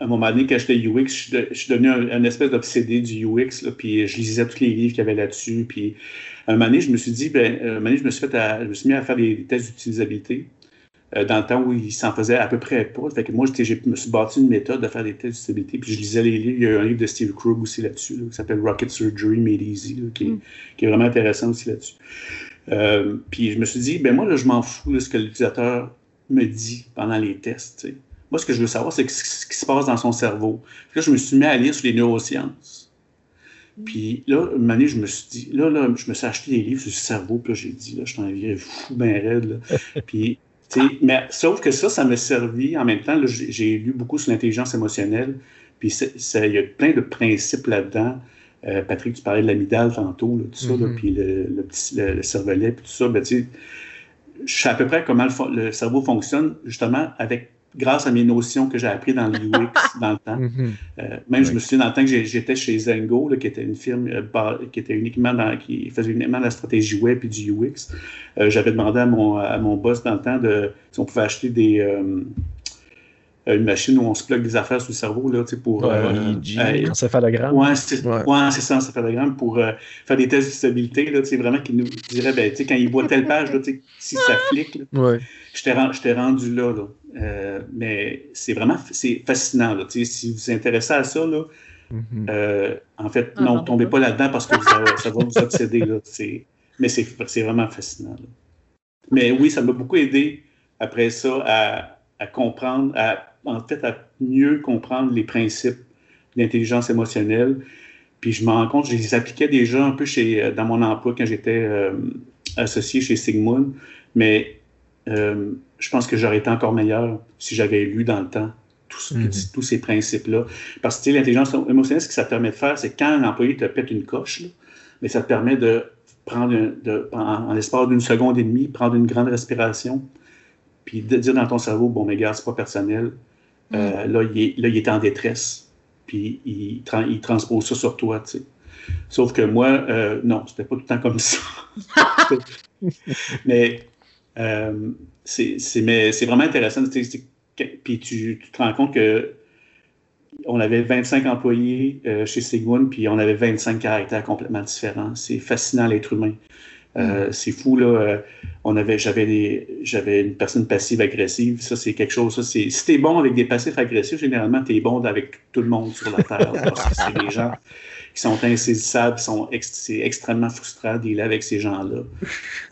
à un moment donné, quand j'étais UX, je, suis devenu un, espèce d'obsédé du UX, puis je lisais tous les livres qu'il y avait là-dessus. Puis à un moment donné, je me suis dit, ben, un moment donné, je me suis, fait je me suis mis à faire des, tests d'utilisabilité euh, dans le temps où il s'en faisait à peu près pas. Fait que moi, je me suis bâti une méthode de faire des tests d'utilisabilité, puis je lisais les livres. Il y a un livre de Steve Krug aussi là-dessus, qui s'appelle Rocket Surgery Made Easy, mm. qui, est, vraiment intéressant aussi là-dessus. Euh, puis je me suis dit, ben moi, là, je m'en fous de ce que l'utilisateur me dit pendant les tests. Moi, ce que je veux savoir, c'est ce qui se passe dans son cerveau. Là, je me suis mis à lire sur les neurosciences. Puis là, une année, je me suis dit, là, là, je me suis acheté des livres sur le cerveau, puis là, j'ai dit, là, je suis un fou, ben raide, là. puis, mais sauf que ça, ça m'a servi en même temps. J'ai lu beaucoup sur l'intelligence émotionnelle, puis il y a plein de principes là-dedans. Euh, Patrick, tu parlais de l'amidale tantôt, tout ça, mm-hmm. puis le, petit le, cervelet, puis tout ça. Ben, je sais à peu près comment le cerveau fonctionne, justement, avec grâce à mes notions que j'ai apprises dans l'UX dans le temps. Mhm. Euh, même, je me souviens, dans le temps que j'étais chez Zengo, qui était une firme euh, qui était uniquement dans, qui faisait uniquement la stratégie web et du UX, euh, j'avais demandé à mon, à mon boss dans le temps de, si on pouvait acheter des, euh, une machine où on se plug des affaires sur le cerveau là, pour. Ouais, euh, encéphalogramme. Ouais, c'est ouais. ça, encéphalogramme pour euh, faire des tests de stabilité, là, vraiment qui nous dirait, ben, quand il voit telle page, là, si ça flique, ouais. je t'ai rendu là. là. Euh, mais c'est vraiment c'est fascinant. Là, si vous vous intéressez à ça, là, mm-hmm. euh, en fait, ah, non, tombez pas là-dedans parce que ça, ça, va vous obséder. Là, mais c'est vraiment fascinant. Là. Mais oui, ça m'a beaucoup aidé après ça à, à comprendre, à en fait, à mieux comprendre les principes d'intelligence émotionnelle. Puis je me rends compte, je les appliquais déjà un peu chez, euh, dans mon emploi quand j'étais euh, associé chez Sigmund, mais euh, je pense que j'aurais été encore meilleur si j'avais lu dans le temps mm-hmm. tous ces principes-là. Parce que l'intelligence émotionnelle, ce que ça te permet de faire, c'est quand un employé te pète une coche, mais ça te permet de prendre, de, en, en l'espace d'une seconde et demie, prendre une grande respiration, puis de dire dans ton cerveau, bon, mais gars, c'est pas personnel, euh, là, il est, là, il est en détresse. Puis il, il transpose ça sur toi, tu sais. Sauf que moi, euh, non, c'était pas tout le temps comme ça. mais euh, c'est vraiment intéressant. Puis tu, te rends compte que on avait 25 employés chez Sigmund, puis on avait 25 caractères complètement différents. C'est fascinant l'être humain. Euh, c'est fou, là. Euh, on avait, j'avais, j'avais une personne passive-agressive. Ça, c'est quelque chose. Ça, c'est, si t'es bon avec des passifs agressifs, généralement, t'es bon avec tout le monde sur la Terre. parce que c'est des gens qui sont insaisissables, sont c'est extrêmement frustrant d'y avec ces gens-là.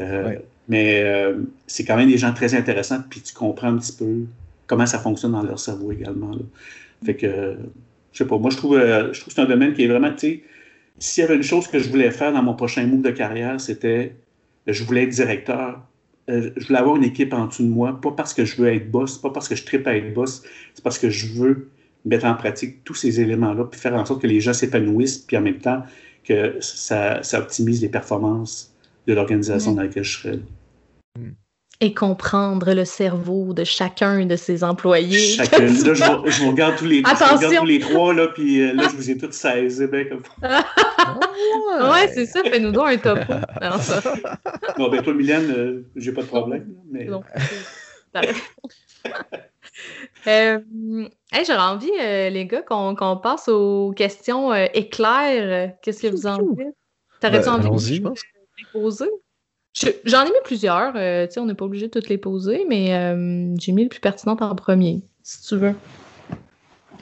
Euh, mais c'est quand même des gens très intéressants, puis tu comprends un petit peu comment ça fonctionne dans leur cerveau également. Là. Fait que, je sais pas, moi, je trouve, je trouve que c'est un domaine qui est vraiment, tu sais, s'il y avait une chose que je voulais faire dans mon prochain move de carrière, c'était je voulais être directeur. Euh, je voulais avoir une équipe en dessous de moi, pas parce que je veux être boss, pas parce que je tripe à être boss, c'est parce que je veux mettre en pratique tous ces éléments-là, puis faire en sorte que les gens s'épanouissent, puis en même temps que ça, optimise les performances de l'organisation dans laquelle je serais. Et comprendre le cerveau de chacun de ses employés. Chacun. Là, je, je, vous regarde tous les, je tous les trois, là, puis euh, là, je vous ai tous saisi bien comme ouais, c'est ça. Fais-nous donc un topo. Non, ça. bon, ben toi, Mylène, euh, j'ai pas de problème. Mais... Non. euh, J'aurais envie, euh, les gars, qu'on passe aux questions éclairs. Qu'est-ce que vous en dites? T'aurais-tu ben, envie de les poser? J'en ai mis plusieurs. Euh, on n'est pas obligé de toutes les poser, mais euh, j'ai mis le plus pertinent en premier, si tu veux.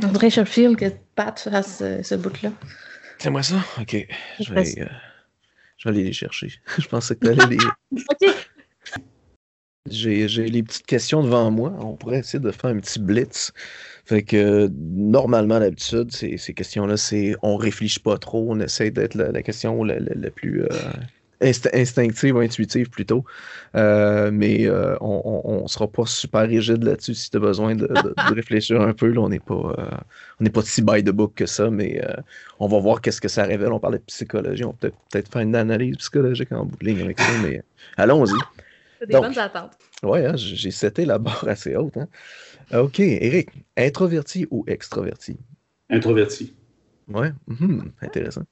On dirait Sheffield que Pat fasse euh, ce bout-là. C'est moi ça? Ok. Je vais, je vais aller les chercher. je pensais que tu allais les. ok. J'ai les petites questions devant moi. On pourrait essayer de faire un petit blitz. Fait que normalement, d'habitude, ces, ces questions-là, c'est on réfléchit pas trop, on essaie d'être la, question la, plus instinctive ou intuitive plutôt. Euh, mais euh, on ne sera pas super rigide là-dessus si tu as besoin de, réfléchir un peu. Là, on n'est pas, euh, on n'est pas si by the book que ça, mais on va voir qu'est-ce que ça révèle. On parlait de psychologie, on peut peut-être faire une analyse psychologique en bout de ligne avec ça, mais allons-y. C'est des bonnes attentes. Oui, hein, j'ai seté la barre assez haute. Hein. OK, Eric, introverti ou extraverti? Introverti. Oui, mhm, intéressant.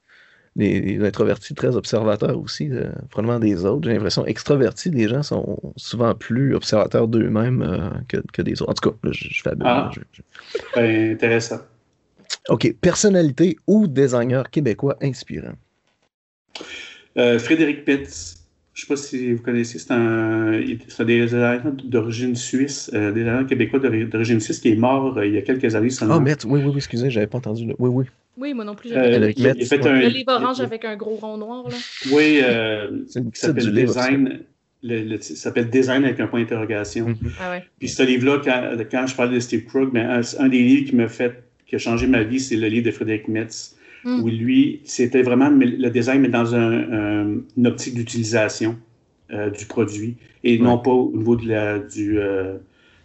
Des, introvertis très observateurs aussi, euh, probablement des autres. J'ai l'impression extravertis, les gens sont souvent plus observateurs d'eux-mêmes euh, que, des autres. En tout cas, je, fais ah, ben, intéressant. OK. Personnalité ou designer québécois inspirant? Euh, Frédéric Pitts. Je ne sais pas si vous connaissez, c'est un, un designer d'origine suisse, euh, designer québécois d'origine suisse qui est mort il y a quelques années seulement. Ah, Metz, oui, oui, oui, excusez, j'avais pas entendu. Oui, oui. Oui, moi non plus. Euh, il, il fait un, le livre orange avec un gros rond noir. Là. Oui, euh, ça s'appelle Design. Le, ça s'appelle Design avec un point d'interrogation. Mm-hmm. ah ouais. Puis ce livre-là, quand, quand, je parlais de Steve Krug, ben, un, des livres qui m'a fait, qui a changé ma vie, c'est le livre de Frédéric Metz, mm. où lui, c'était vraiment le design, mais dans un, une optique d'utilisation euh, du produit et non pas au niveau de la, du, euh,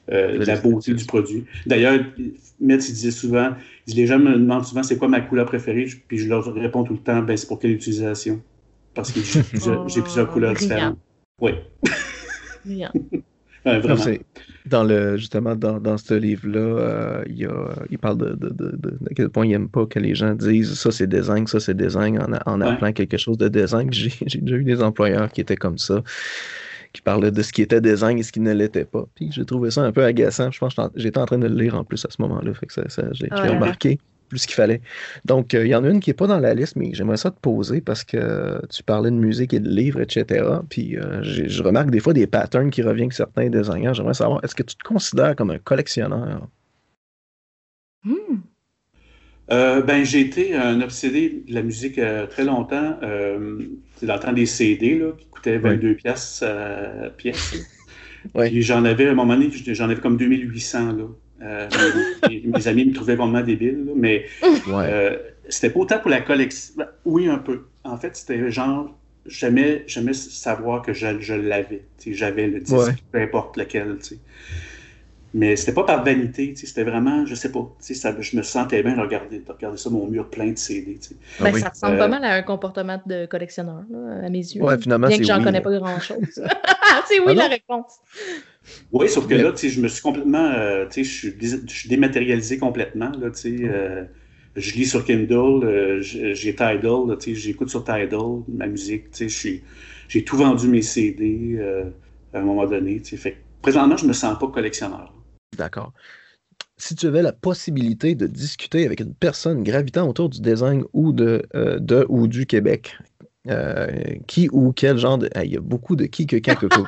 euh, de la beauté du produit. D'ailleurs, Metz, il disait souvent, les gens me demandent souvent c'est quoi ma couleur préférée, puis je leur réponds tout le temps, ben, c'est pour quelle utilisation? Parce que j'ai plusieurs, plusieurs, couleurs différentes. Oui. vraiment. Dans le, justement, dans, dans ce livre-là, euh, il, il, parle de, de, de, quel point il n'aime pas que les gens disent ça c'est design, ça c'est design en, en appelant quelque chose de design. J'ai déjà eu des employeurs qui étaient comme ça qui parlait de ce qui était design et ce qui ne l'était pas. Puis j'ai trouvé ça un peu agaçant. Je pense que j'étais en train de le lire en plus à ce moment-là. Fait que ça, ça j'ai remarqué plus qu'il fallait. Donc, euh, il y en a une qui n'est pas dans la liste, mais j'aimerais ça te poser parce que tu parlais de musique et de livres, etc. Puis euh, je remarque des fois des patterns qui reviennent avec certains designers. J'aimerais savoir, est-ce que tu te considères comme un collectionneur? Hmm. Euh, ben, j'ai été un obsédé de la musique très longtemps. C'est dans le temps des CD là, qui coûtaient 22 pièces pièce. J'en avais, à un moment donné, j'en avais comme 2800. Là. Euh, mes, amis me trouvaient vraiment débile, mais euh, c'était pas autant pour la collection. Ben, oui, un peu. En fait, c'était genre, j'aimais, savoir que je, je l'avais. J'avais le disque, peu importe lequel. Mais c'était pas par vanité, c'était vraiment, je sais pas, ça, je me sentais bien de regarder, de regarder ça, mon mur plein de CD. Ben, ah Ça ressemble pas euh, mal à un comportement de collectionneur, à mes yeux. Ouais, finalement, Bien que j'en connais pas grand-chose. c'est oui ah la réponse. Oui, sauf que là, je me suis complètement, euh, je suis, je suis dématérialisé complètement, là, euh, je lis sur Kindle, euh, j'ai Tidal, j'écoute sur Tidal ma musique, j'ai tout vendu mes CD à un moment donné, fait présentement, je me sens pas collectionneur. D'accord. Si tu avais la possibilité de discuter avec une personne gravitant autour du design ou de, de ou du Québec, qui ou quel genre de. Il y a beaucoup de qui, que, quand, que, quoi.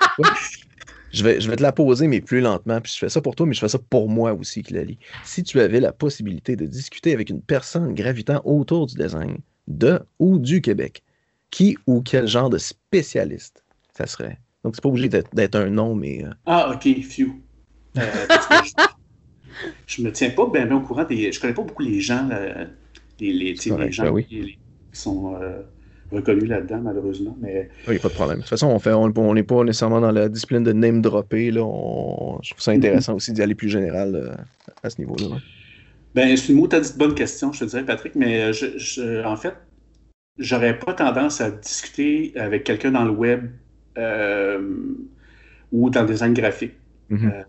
Je vais, je vais te la poser, mais plus lentement. Puis je fais ça pour toi, mais je fais ça pour moi aussi, Clalie. Si tu avais la possibilité de discuter avec une personne gravitant autour du design de ou du Québec, qui ou quel genre de spécialiste ça serait? Donc, c'est pas obligé d'être un nom, mais. Euh, ah, OK, Euh, je, me tiens pas bien, au courant des. Je connais pas beaucoup les gens, euh, les, les, gens ben qui, sont reconnu là-dedans, malheureusement. Mais... Oui, pas de problème. De toute façon, on n'est pas nécessairement dans la discipline de name dropper. Là. Je trouve ça intéressant aussi d'y aller plus général euh, à ce niveau-là. Ben, c'est une dit bonne question, je te dirais, Patrick, mais euh, je, en fait, j'aurais pas tendance à discuter avec quelqu'un dans le web euh, ou dans le design graphique. Mm-hmm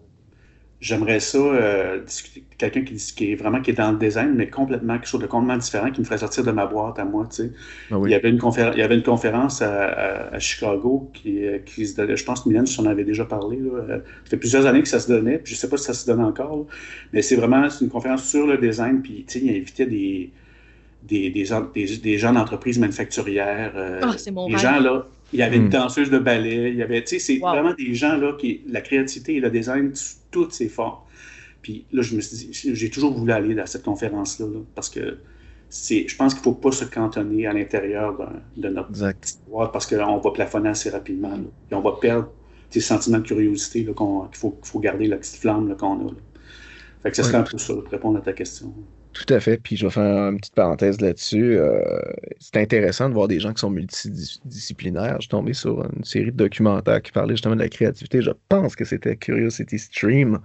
j'aimerais ça euh, discuter quelqu'un qui, qui, est vraiment qui est dans le design, mais complètement quelque chose de complètement différent qui me ferait sortir de ma boîte à moi. Tu sais. Ah il, y avait une il y avait une conférence à, Chicago qui, euh, qui, se donnait, je pense que Mylène, en avait déjà parlé. Là. Euh, ça fait plusieurs années que ça se donnait, puis je sais pas si ça se donne encore, mais c'est vraiment une conférence sur le design, puis tu sais, il invitait des des, des, des, gens d'entreprises manufacturières. oh, c'est mon des gens là, il y avait une hmm. danseuse de ballet, il y avait, tu sais, c'est vraiment des gens là qui, la créativité et le design, toutes ces formes. Puis là, je me suis dit, j'ai toujours voulu aller à cette conférence-là, parce que c'est, je pense qu'il ne faut pas se cantonner à l'intérieur de, notre exact. parce qu'on va plafonner assez rapidement. et on va perdre ces sentiments de curiosité qu'il faut, faut garder la petite flamme qu'on a. Fait que ça serait un peu ça, pour répondre à ta question. Tout à fait. Puis je vais faire une petite parenthèse là-dessus. Euh, c'est intéressant de voir des gens qui sont multidisciplinaires. Je suis tombé sur une série de documentaires qui parlaient justement de la créativité. Je pense que c'était Curiosity Stream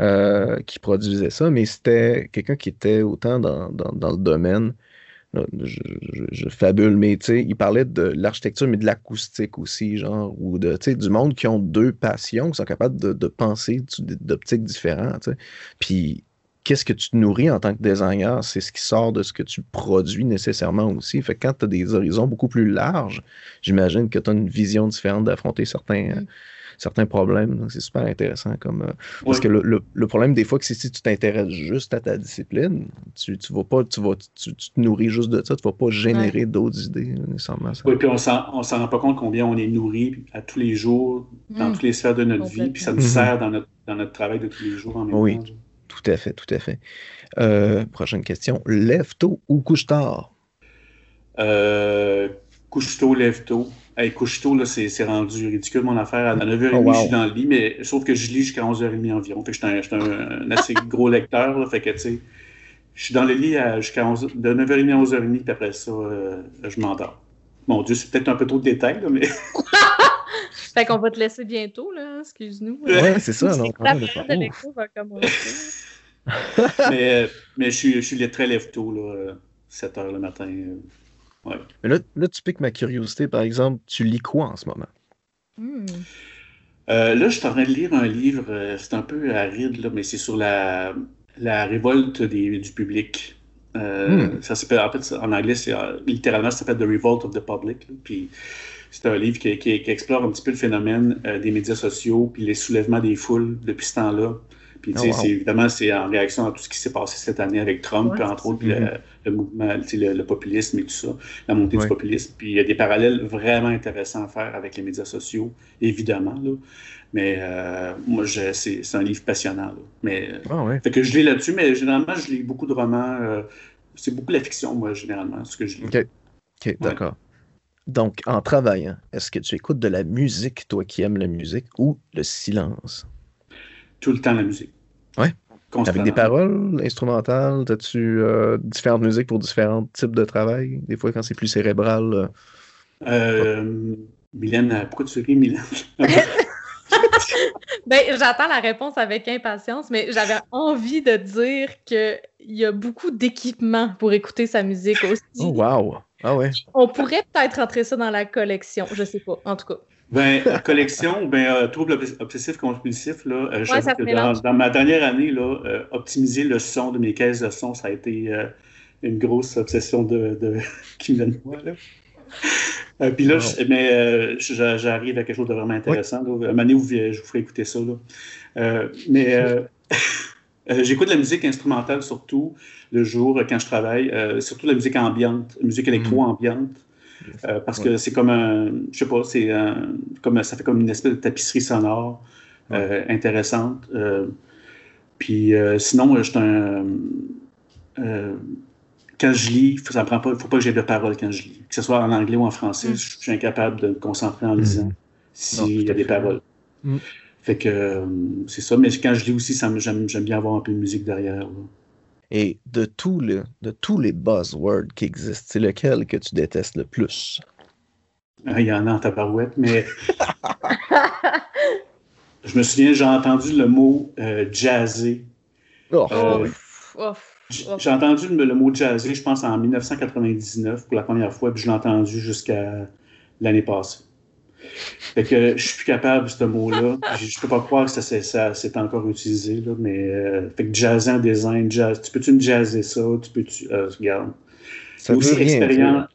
euh, qui produisait ça, mais c'était quelqu'un qui était autant dans, le domaine. Je, fabule, mais il parlait de l'architecture, mais de l'acoustique aussi, genre, ou de, du monde qui ont deux passions, qui sont capables de, de penser d'optiques différentes. Puis qu'est-ce que tu te nourris en tant que designer, c'est ce qui sort de ce que tu produis nécessairement aussi. Fait que quand tu as des horizons beaucoup plus larges, j'imagine que tu as une vision différente d'affronter certains, mm. certains problèmes. Donc, c'est super intéressant. Comme, euh, Parce que le, problème, des fois, c'est si tu t'intéresses juste à ta discipline, tu, tu vas pas, tu, vas, tu, te nourris juste de ça, tu vas pas générer d'autres idées nécessairement. Oui, puis on ne s'en rend pas compte combien on est nourri à tous les jours, dans mm. toutes les sphères de notre vie, puis ça nous mm-hmm. sert dans notre, dans notre travail de tous les jours en même oui. temps. Tout à fait, tout à fait. Euh, prochaine question. Lève tôt ou couche tard? Euh, couche tôt, lève tôt. Hey, couche tôt, c'est rendu ridicule mon affaire. À 9h30, je suis dans le lit, mais sauf que je lis jusqu'à 11h30 environ. Fait que je suis un, assez gros lecteur. Là, fait que, tu sais, je suis dans le lit jusqu'à 11, de 9h30 à 11h30, puis après ça, euh, je m'endors. Mon Dieu, c'est peut-être un peu trop de détails, là, mais. fait qu'on va te laisser bientôt, là. Excuse-nous. Ouais, c'est ça. Non, la de l'écho va commencer. mais, mais je suis, je suis très lève tôt, là, 7 h le matin. Euh, ouais. Mais là, là, tu piques ma curiosité, par exemple, tu lis quoi en ce moment? Hmm. Euh, là, je suis en train de lire un livre, euh, c'est un peu aride, là, mais c'est sur la, la révolte des, du public. Hmm. Ça s'appelle, en fait, en anglais, c'est, littéralement, ça s'appelle The Revolt of the Public. puis c'est un livre qui, qui, explore un petit peu le phénomène des médias sociaux, puis les soulèvements des foules depuis ce temps-là. Puis, oh, c'est, évidemment, c'est en réaction à tout ce qui s'est passé cette année avec Trump, entre autres, mm-hmm. le, mouvement, le, le, populisme et tout ça, la montée du populisme. Puis, il y a des parallèles vraiment intéressants à faire avec les médias sociaux, évidemment. Là. Mais euh, moi, c'est, un livre passionnant. Là. Mais, ah, fait que je lis là-dessus, mais généralement, je lis beaucoup de romans. Euh, c'est beaucoup la fiction, moi, généralement, ce que je lis. OK, OK, d'accord. Donc, en travaillant, est-ce que tu écoutes de la musique, toi qui aimes la musique, ou le silence? tout le temps la musique. Ouais. Avec des paroles instrumentales, as-tu euh, différentes musiques pour différents types de travail? Des fois, quand c'est plus cérébral. Euh... euh Mylène, pourquoi tu ris, Mylène? ben, j'attends la réponse avec impatience, mais j'avais envie de dire qu'il y a beaucoup d'équipements pour écouter sa musique aussi. Oh, wow! Ah ouais. On pourrait peut-être rentrer ça dans la collection, je sais pas, en tout cas. Ben, collection, ben, euh, trouble obsessif compulsif, là, euh, que dans, ma dernière année, là, euh, optimiser le son de mes caisses de son, ça a été euh, une grosse obsession de, de... qui me moi. Là. puis là, mais j'arrive à quelque chose de vraiment intéressant. Oui. Là. Où je vous ferai écouter ça. Là. mais j'écoute la musique instrumentale surtout le jour quand je travaille, surtout la musique ambiante, musique électro-ambiante. Euh, parce que c'est comme un, je sais pas, c'est comme ça fait comme une espèce de tapisserie sonore euh, intéressante. Euh, puis sinon, je un quand je lis, ça prend pas, faut pas que j'aie de paroles quand je lis. Que ce soit en anglais ou en français, mm. je suis incapable de me concentrer en lisant mm. s'il y a des paroles. Mm. Fait que c'est ça, mais quand je lis aussi, j'aime bien avoir un peu de musique derrière. Et de tous les, de tous les buzzwords qui existent, c'est lequel que tu détestes le plus? Ah, il y en a en tabarouette, mais je me souviens, j'ai entendu le mot euh, jazzé. Oh. Euh, j'ai entendu le, mot jazzé, je pense, en 1999 pour la première fois, puis je l'ai entendu jusqu'à l'année passée. Fait que je suis plus capable de ce mot-là. Je peux pas croire que ça, c'est encore utilisé, là, mais euh, fait que jazzer en design, jazz. Tu peux-tu me jazzer ça? Tu peux-tu. Euh, regarde. Ça aussi, expérience.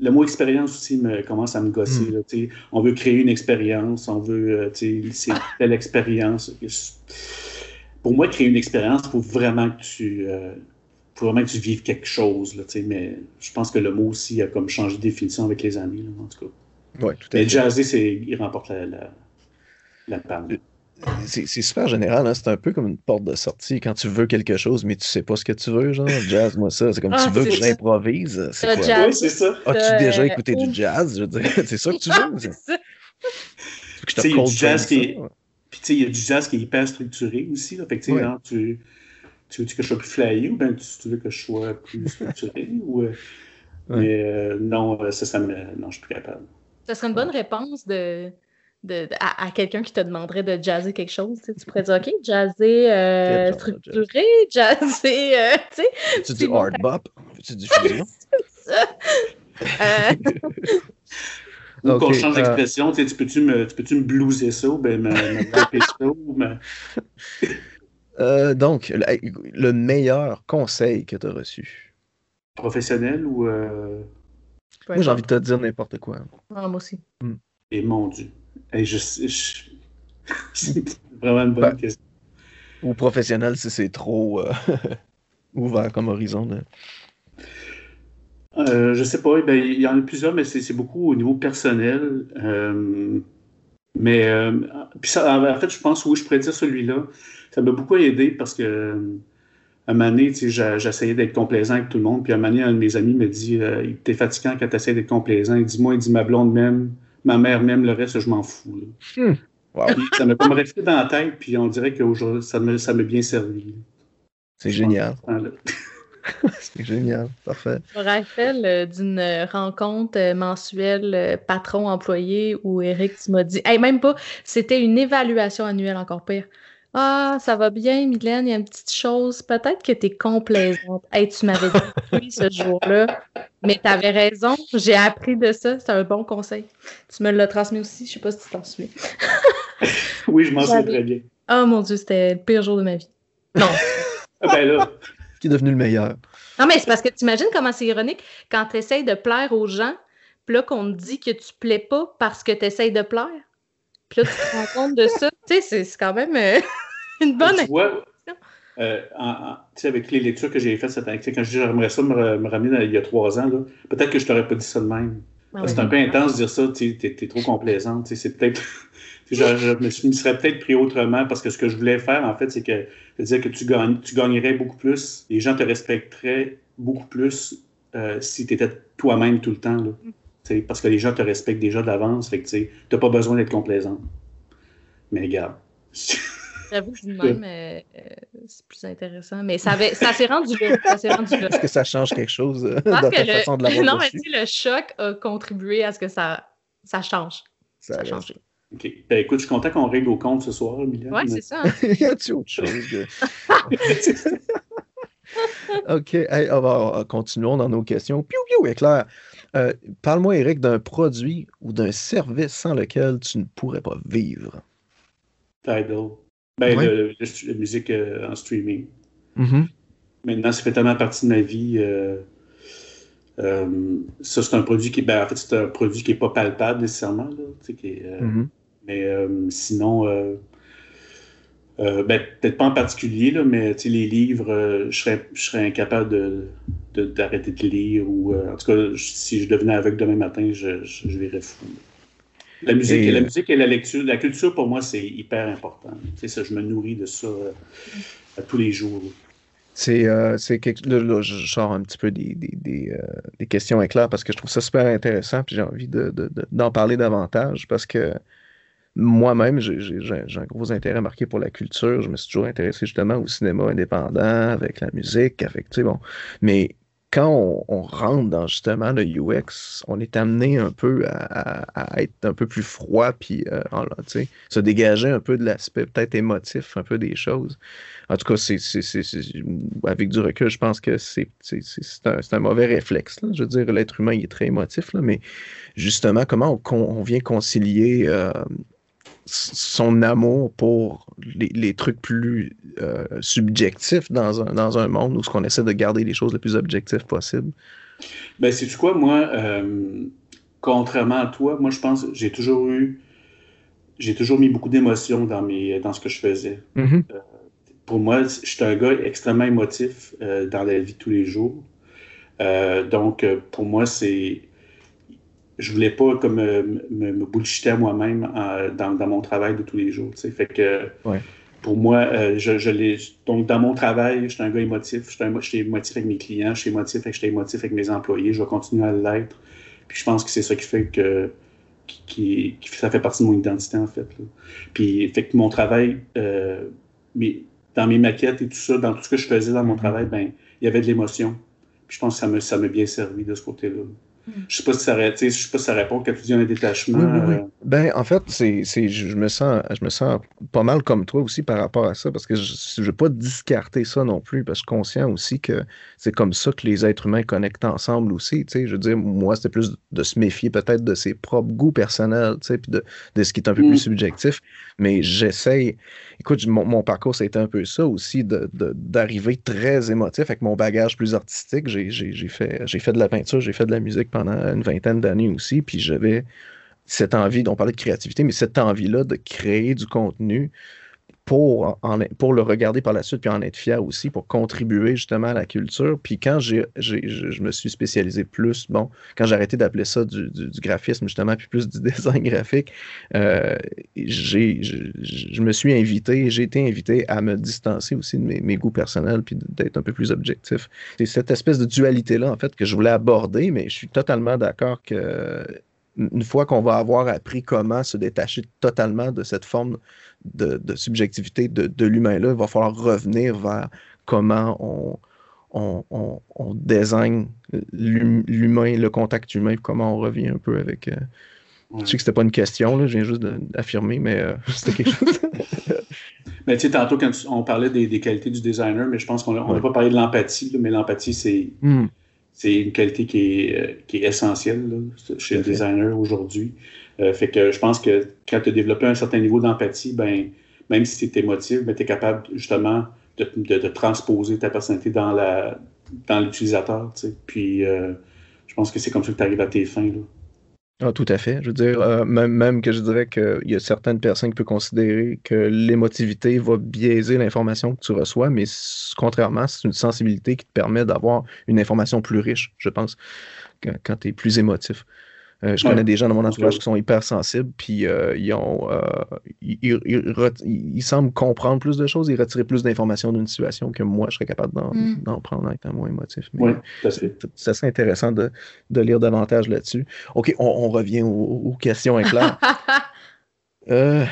Le mot expérience aussi me, commence à me gosser. Hmm. Là, on veut créer une expérience, on veut. Euh, c'est telle expérience. Pour moi, créer une expérience, il faut vraiment que tu. Euh, faut vraiment que tu vives quelque chose, là, mais je pense que le mot aussi a comme changé de définition avec les amis, là, en tout cas. Ouais, tout à Mais Jazzy, il remporte la, la, la panne. C'est, super général, hein? c'est un peu comme une porte de sortie quand tu veux quelque chose, mais tu sais pas ce que tu veux, genre jazz, moi ça, c'est comme ah, tu veux que j'improvise. C'est quoi? Jazz, oui, c'est ça. As-tu déjà écouté du jazz? Je veux dire, c'est ça que tu veux? c'est ça. Tu sais, il y a du jazz qui est. Puis tu sais, il y a du jazz qui est hyper structuré aussi. Là. Fait que tu sais, tu, tu veux que je sois plus flyé ou bien tu, veux que je sois plus structuré? ou, euh, Mais euh, non, ça, ça me. Non, je suis plus capable. Ce serait une bonne réponse de, de, à, quelqu'un qui te demanderait de jazzer quelque chose. Tu, sais, pourrais dire OK, jazzer euh, structuré, jazzer. Euh, tu sais, tu dis hard bop, tu dis fusion? euh... Ou qu'on change euh, d'expression, tu peux-tu me, peux me blouser ça ou ben me, me ça ou me... Euh, donc, le, le meilleur conseil que tu as reçu? Professionnel ou. Moi, j'ai envie de te dire n'importe quoi. Ah, moi aussi. Et mon Dieu. Hey, je, je- C'est vraiment une bonne Ben, question. Ou professionnel si c'est trop euh, ouvert comme horizon. de- Euh, je sais pas, ben, il y en a plusieurs, mais c'est c'est beaucoup au niveau personnel. Euh, mais euh, puis ça, en fait, je pense oui, je pourrais dire celui-là. Ça m'a beaucoup aidé parce que euh, un moment donné, tu sais, j'a- j'essayais d'être complaisant avec tout le monde. Puis un moment donné, un de mes amis me dit euh, T'es fatigant quand tu essaies d'être complaisant. Il dit Moi, il dit ma blonde même, ma mère même, le reste, je m'en fous. là. Wow, Puis ça m'a comme resté dans la tête, puis on dirait qu'aujourd'hui, ça m'a ça m'a bien servi. c'est génial. C'est génial. Parfait. Je me rappelle euh, d'une rencontre euh, mensuelle euh, patron-employé où Eric, tu m'as dit, hey, même pas, c'était une évaluation annuelle encore pire. Ah, ça va bien, Mylène, il y a une petite chose. Peut-être que tu es complaisante. Hey, tu m'avais dit oui ce jour-là, mais tu avais raison. J'ai appris de ça. C'est un bon conseil. Tu me l'as transmis aussi. Je sais pas si tu t'en souviens. Oui, je m'en souviens très bien. Oh mon Dieu, c'était le pire jour de ma vie. Non. Ah, ben là, Qui est devenu le meilleur? Non, mais c'est parce que tu imagines comment c'est ironique quand tu essayes de plaire aux gens, puis là qu'on te dit que tu plais pas parce que tu essayes de plaire? Puis là, tu te rends compte de ça. Tu sais, c'est- quand même euh, une bonne. Tu vois, euh, en- en- avec les lectures que j'ai faites cette année, quand je dis j'aimerais ça me, re- me ramener dans- il y a trois ans, peut-être que je t'aurais pas dit ça de même. Ah C'est un peu intense de dire ça, tu es, trop complaisante. C'est peut-être. je, je me suis- me serais peut-être pris autrement parce que ce que je voulais faire, en fait, c'est que je dire que tu, gagnes, tu gagnerais beaucoup plus, les gens te respecteraient beaucoup plus euh, si tu étais toi-même tout le temps. Là. Sais, parce que les gens te respectent déjà d'avance, fait que tu n'as pas besoin d'être complaisante. Mais regarde. J'avoue que même, euh, euh, c'est plus intéressant. Mais ça, avait- ça s'est rendu là. Est-ce que ça change quelque chose euh, Je dans que ta le- façon de l'avoir Non, mais tu sais, le choc a contribué à ce que ça, ça change. Ça a changé. OK. Ben, écoute, je suis content qu'on règle au compte ce soir, Mylène. Ouais, c'est ça. y a-t-il autre chose? OK, hey, on va on- continuons dans nos questions. Piou, piou, éclair. Euh, Parle-moi, Eric, d'un produit ou d'un service sans lequel tu ne pourrais pas vivre. Tidal. Ben, Ouais. le- le- la musique euh, en streaming. Mhm. Maintenant, ça fait tellement partie de ma vie. euh, ça, c'est un produit qui, ben, en fait, c'est un produit qui n'est pas palpable nécessairement. Là, tu sais, qui est. Mais sinon, ben, peut-être pas en particulier, là, mais les livres, je, serais, incapable de- d'arrêter de lire. Ou, euh, en tout cas, si je devenais aveugle demain matin, je, je, je verrais fou. La musique, Et, la euh, musique et la lecture, la culture pour moi, c'est hyper important. Tu sais, ça, je me nourris de ça euh, à tous les jours. C'est euh, quelque... là, là, je sors un petit peu des, des, des, euh, des questions éclairs parce que je trouve ça super intéressant puis j'ai envie de, de- de- d'en parler davantage parce que moi-même, j'ai un gros intérêt marqué pour la culture. Je me suis toujours intéressé justement au cinéma indépendant, avec la musique, avec, tu sais, bon. Mais quand on, rentre dans justement le UX, on est amené un peu à, être un peu plus froid, puis euh, se dégager un peu de l'aspect peut-être émotif, un peu des choses. En tout cas, c'est, avec du recul, je pense que c'est, un, mauvais réflexe. Je veux dire, l'être humain, il est très émotif, mais justement, comment on, vient concilier euh, son amour pour les, les trucs plus euh, subjectifs dans un, dans un monde où ce qu'on essaie de garder les choses le plus objectives possible. Ben, c'est quoi, moi, euh, contrairement à toi, moi, je pense, j'ai toujours eu, j'ai toujours mis beaucoup d'émotions dans mes, dans ce que je faisais. Mhm. Pour moi, je suis un gars extrêmement émotif euh, dans la vie de tous les jours. Euh, donc, euh, pour moi, c'est, je voulais pas comme euh, me, me bullshiter à moi-même euh, dans, dans mon travail de tous les jours. Fait que, Ouais. pour moi, euh, je, je l'ai, donc dans mon travail, je suis un gars émotif. Je suis émotif avec mes clients, je suis émotif, je suis émotif avec mes employés. Je vais continuer à l'être. Puis je pense que c'est ça qui fait que qui, qui- qui- ça fait partie de mon identité en fait. là. Puis fait que mon travail, euh, mes- dans mes maquettes et tout ça, dans tout ce que je faisais dans mon travail, ben il y avait de l'émotion. Puis je pense que ça me ça m'a bien servi de ce côté-là. Mm. Je sais pas si ça, sais, je sais pas si ça répond quand tu dis un détachement. Oui, oui, oui. euh, Ben, en fait, c'est, je, me sens, je me sens pas mal comme toi aussi par rapport à ça, parce que je ne veux pas discarter ça non plus, parce que je suis conscient aussi que c'est comme ça que les êtres humains connectent ensemble aussi. Tu sais, je veux dire, moi, c'était plus de se méfier peut-être de ses propres goûts personnels, tu sais, puis de, de, ce qui est un peu plus mm. subjectif. Mais j'essaye. Écoute, mon, parcours, été un peu ça aussi, d'arriver très émotif avec mon bagage plus artistique. J'ai, fait, fait de la peinture, j'ai fait de la musique pendant une vingtaine d'années aussi, puis j'avais cette envie, on parlait de créativité, mais cette envie-là de créer du contenu pour, le regarder par la suite, puis en être fier aussi, pour contribuer justement à la culture. Puis quand j'ai, je me suis spécialisé plus, bon, quand j'ai arrêté d'appeler ça du, graphisme justement, puis plus du design graphique, euh, je, me suis invité, j'ai été invité à me distancer aussi de mes, mes goûts personnels, puis d'être un peu plus objectif. C'est cette espèce de dualité-là, en fait, que je voulais aborder, mais je suis totalement d'accord que une fois qu'on va avoir appris comment se détacher totalement de cette forme de, subjectivité de, l'humain-là, il va falloir revenir vers comment on, on, on, désigne l'humain, le contact humain, comment on revient un peu avec. Euh, je sais que c'était pas une question, là, je viens juste d'affirmer, mais euh, c'était quelque chose. mais tu sais, tantôt, quand on parlait des, qualités du designer, mais je pense qu'on n'a pas parlé de l'empathie, mais l'empathie, c'est. Hmm c'est une qualité qui est, euh, qui est essentielle chez le designer aujourd'hui. Euh, fait que je pense que quand tu as développé un certain niveau d'empathie, ben, même si tu es émotif, ben, tu es capable justement de, de, transposer ta personnalité dans la dans l'utilisateur. Puis euh, je pense que c'est comme ça que tu arrives à tes fins. Là. Ah, tout à fait. Je veux dire, euh, même, même, que je dirais qu'il y a certaines personnes qui peuvent considérer que l'émotivité va biaiser l'information que tu reçois, mais contrairement, c'est une sensibilité qui te permet d'avoir une information plus riche, je pense, quand tu es plus émotif. Euh, je connais des gens dans mon entourage qui sont hyper sensibles, puis euh, ils, ont, euh, ils, semblent comprendre plus de choses, ils retirent plus d'informations d'une situation que moi, je serais capable d'en mm. prendre en étant moins émotif. Oui, ça serait intéressant de, lire davantage là-dessus. OK, on, revient aux, questions éclairs. là,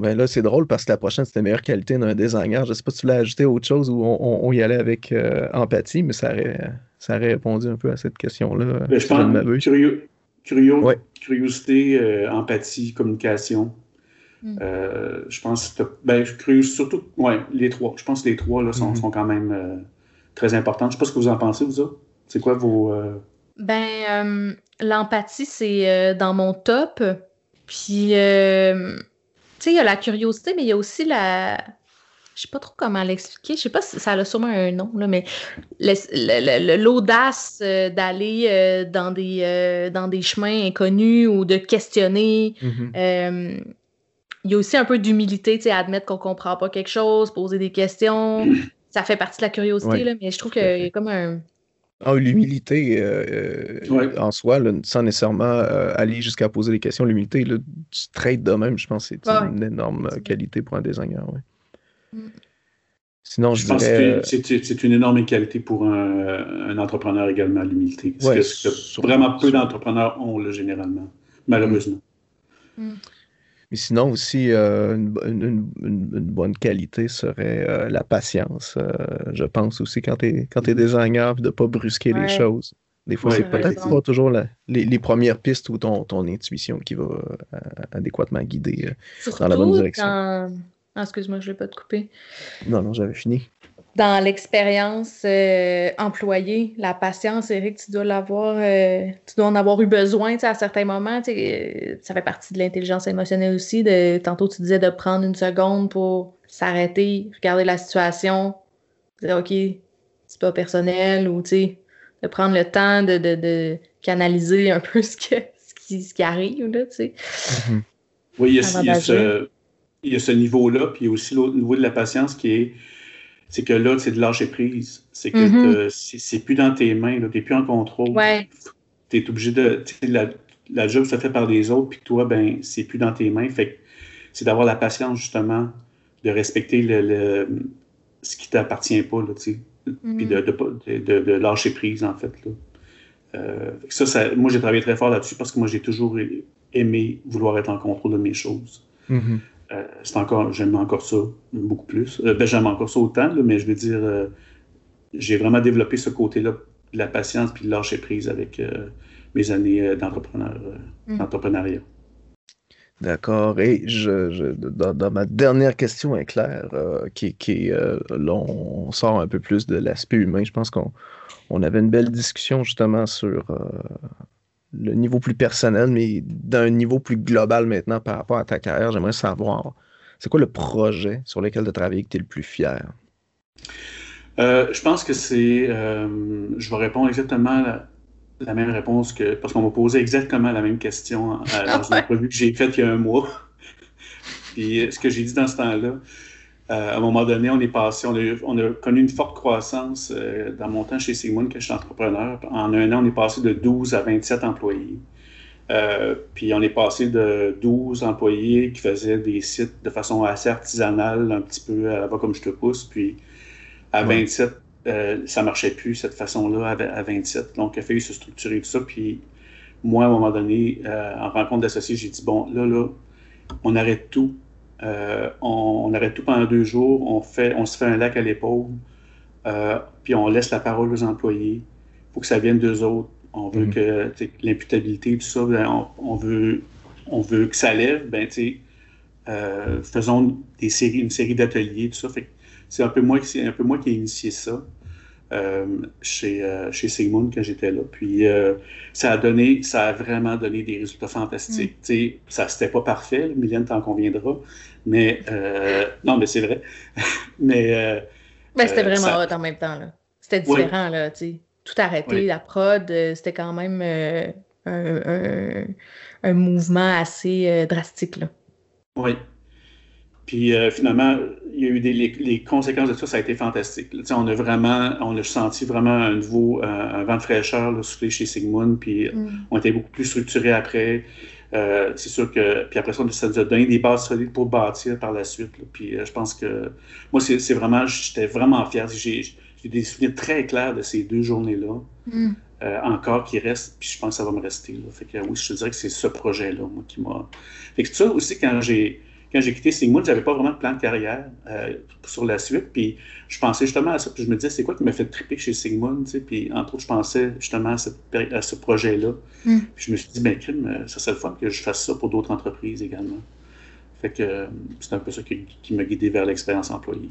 ben là c'est drôle parce que la prochaine, c'était meilleure qualité d'un designer. Je ne sais pas si tu voulais ajouter autre chose ou on, y allait avec empathie, mais ça aurait, ça aurait répondu un peu à cette question-là. Ben, je pense, curieux, Curiosité, euh, empathie, communication. Mm. Euh, je pense que ben, surtout, ouais, les trois. Je pense que les trois là, sont, mm-hmm. sont quand même euh, très importants. Je ne sais pas ce que vous en pensez, vous autres. C'est quoi vos. Ben, l'empathie, c'est dans mon top. Puis, tu sais, il y a la curiosité, mais il y a aussi la, je sais pas trop comment l'expliquer. Je sais pas si ça a sûrement un nom, là, mais l'audace euh, d'aller euh, dans, des, euh, dans des chemins inconnus ou de questionner. Mm-hmm. il y a aussi un peu d'humilité, tu sais, admettre qu'on comprend pas quelque chose, poser des questions. Ça fait partie de la curiosité, là, mais je trouve qu'il y a comme un. Ah, l'humilité en soi, sans nécessairement aller jusqu'à poser des questions, l'humilité, straight de même, je pense que c'est une énorme qualité pour un designer. Ouais. Sinon, je, pense que c'est une énorme qualité pour un, entrepreneur également, l'humilité. vraiment peu d'entrepreneurs ont, là, généralement, malheureusement. Mm. Mais sinon aussi, euh, une, bonne qualité serait euh, la patience. Euh, je pense aussi quand tu es, quand es designer, de ne pas brusquer les choses. Des fois, c'est peut-être pas toujours les, premières pistes ou ton, ton intuition qui va adéquatement guider dans la bonne direction. Ah, excuse-moi, je ne vais pas te couper. Non, non, j'avais fini. Dans l'expérience euh, employée, la patience, Eric, tu dois l'avoir, euh, tu dois en avoir eu besoin à certains moments. Euh, ça fait partie de l'intelligence émotionnelle aussi. De, tantôt, tu disais de prendre une seconde pour s'arrêter, regarder la situation, dire OK, c'est pas personnel, ou de prendre le temps de, de, canaliser un peu ce, que, ce, qui, ce qui arrive. Là, mm-hmm. Oui, il y a, ce, il y a ce niveau-là, puis il y a aussi l'autre niveau de la patience qui est c'est que là, c'est de lâcher prise. C'est que mm-hmm. c'est plus dans tes mains, tu n'es plus en contrôle. Tu es obligé de. La, la job se fait par les autres, puis toi, ben, c'est plus dans tes mains. Fait c'est d'avoir la patience, justement, de respecter le, ce qui t'appartient pas, là, tu sais. Puis de, mm-hmm. de, de, lâcher prise, en fait. Là. Euh, ça, ça, moi, j'ai travaillé très fort là-dessus parce que moi, j'ai toujours aimé vouloir être en contrôle de mes choses. Mm-hmm. Euh, c'est encore, j'aime encore ça beaucoup plus. Euh, ben, j'aime encore ça autant, mais je veux dire, euh, j'ai vraiment développé ce côté-là de la patience puis de lâcher prise avec mes années d'entrepreneur, mm. d'entrepreneuriat. D'accord. Et je, dans, ma dernière question est claire, euh, qui, qui euh, là, on sort un peu plus de l'aspect humain. Je pense qu'on on avait une belle discussion justement sur euh, le niveau plus personnel, mais d'un niveau plus global maintenant par rapport à ta carrière. J'aimerais savoir, c'est quoi le projet sur lequel tu as travaillé que tu es le plus fier? je pense que c'est. je vais répondre exactement à la même réponse que. Parce qu'on m'a posé exactement la même question euh, dans une entrevue que j'ai faite il y a un mois. Puis euh, ce que j'ai dit dans ce temps-là, euh, à un moment donné, on est passé, on a, on a connu une forte croissance dans mon temps chez Sigmund, que je suis entrepreneur. En un an, on est passé de 12 à 27 employés. puis on est passé de 12 employés qui faisaient des sites de façon assez artisanale, un petit peu à la va comme je te pousse, puis à 27 euh, ça marchait plus cette façon-là à, 27. Donc, il a fallu se structurer tout ça. Puis, moi, à un moment donné, euh, en rencontre d'associés, j'ai dit bon, là, là, on arrête tout. Euh, on, arrête tout pendant deux jours. On, fait, on se fait un lac à l'épaule. puis, on laisse la parole aux employés. Il faut que ça vienne d'eux autres. On veut mm. que l'imputabilité, tout ça, ben, on, veut, on veut que ça lève. Ben, faisons des séries, une série d'ateliers, tout ça. Fait c'est un peu moi, c'est un peu moi qui ai initié ça. Euh, chez, euh, chez Sigmund quand j'étais là. Puis euh, ça a donné, ça a vraiment donné des résultats fantastiques. Mm. Ça, c'était pas parfait, Mylène t'en conviendra. Mais non, mais c'est vrai. mais ben, c'était vraiment hot en même temps. C'était différent, là, Tout arrêté, la prod, c'était quand même un, un, mouvement assez drastique. Là. Oui, puis euh, finalement, il y a eu des, les, conséquences de ça, ça a été fantastique. on a vraiment, on a senti vraiment un nouveau, euh, un vent de fraîcheur là, souffler chez Sigmund, puis mm. on était beaucoup plus structuré après. Euh, c'est sûr que, puis après ça, ça nous a donné des bases solides pour bâtir par la suite. Puis je pense que, moi, c'est vraiment, j'étais vraiment fier. J'ai des souvenirs très clairs de ces deux journées-là. Mm. encore qui restent, puis je pense que ça va me rester. Fait que oui, je te dirais que c'est ce projet-là, moi, qui m'a. Fait que ça aussi, quand j'ai quand j'ai quitté Sigmund, j'avais pas vraiment de plan de carrière euh, sur la suite. Puis je pensais justement à ça. Puis je me disais, c'est quoi qui m'a fait triper chez Sigmund? Puis entre autres, je pensais justement à, ce projet-là. Hmm. Puis je me suis dit, ben, crime, euh, ça serait le fun que je fasse ça pour d'autres entreprises également. Fait que euh, c'est un peu ça qui, m'a guidé vers l'expérience employée.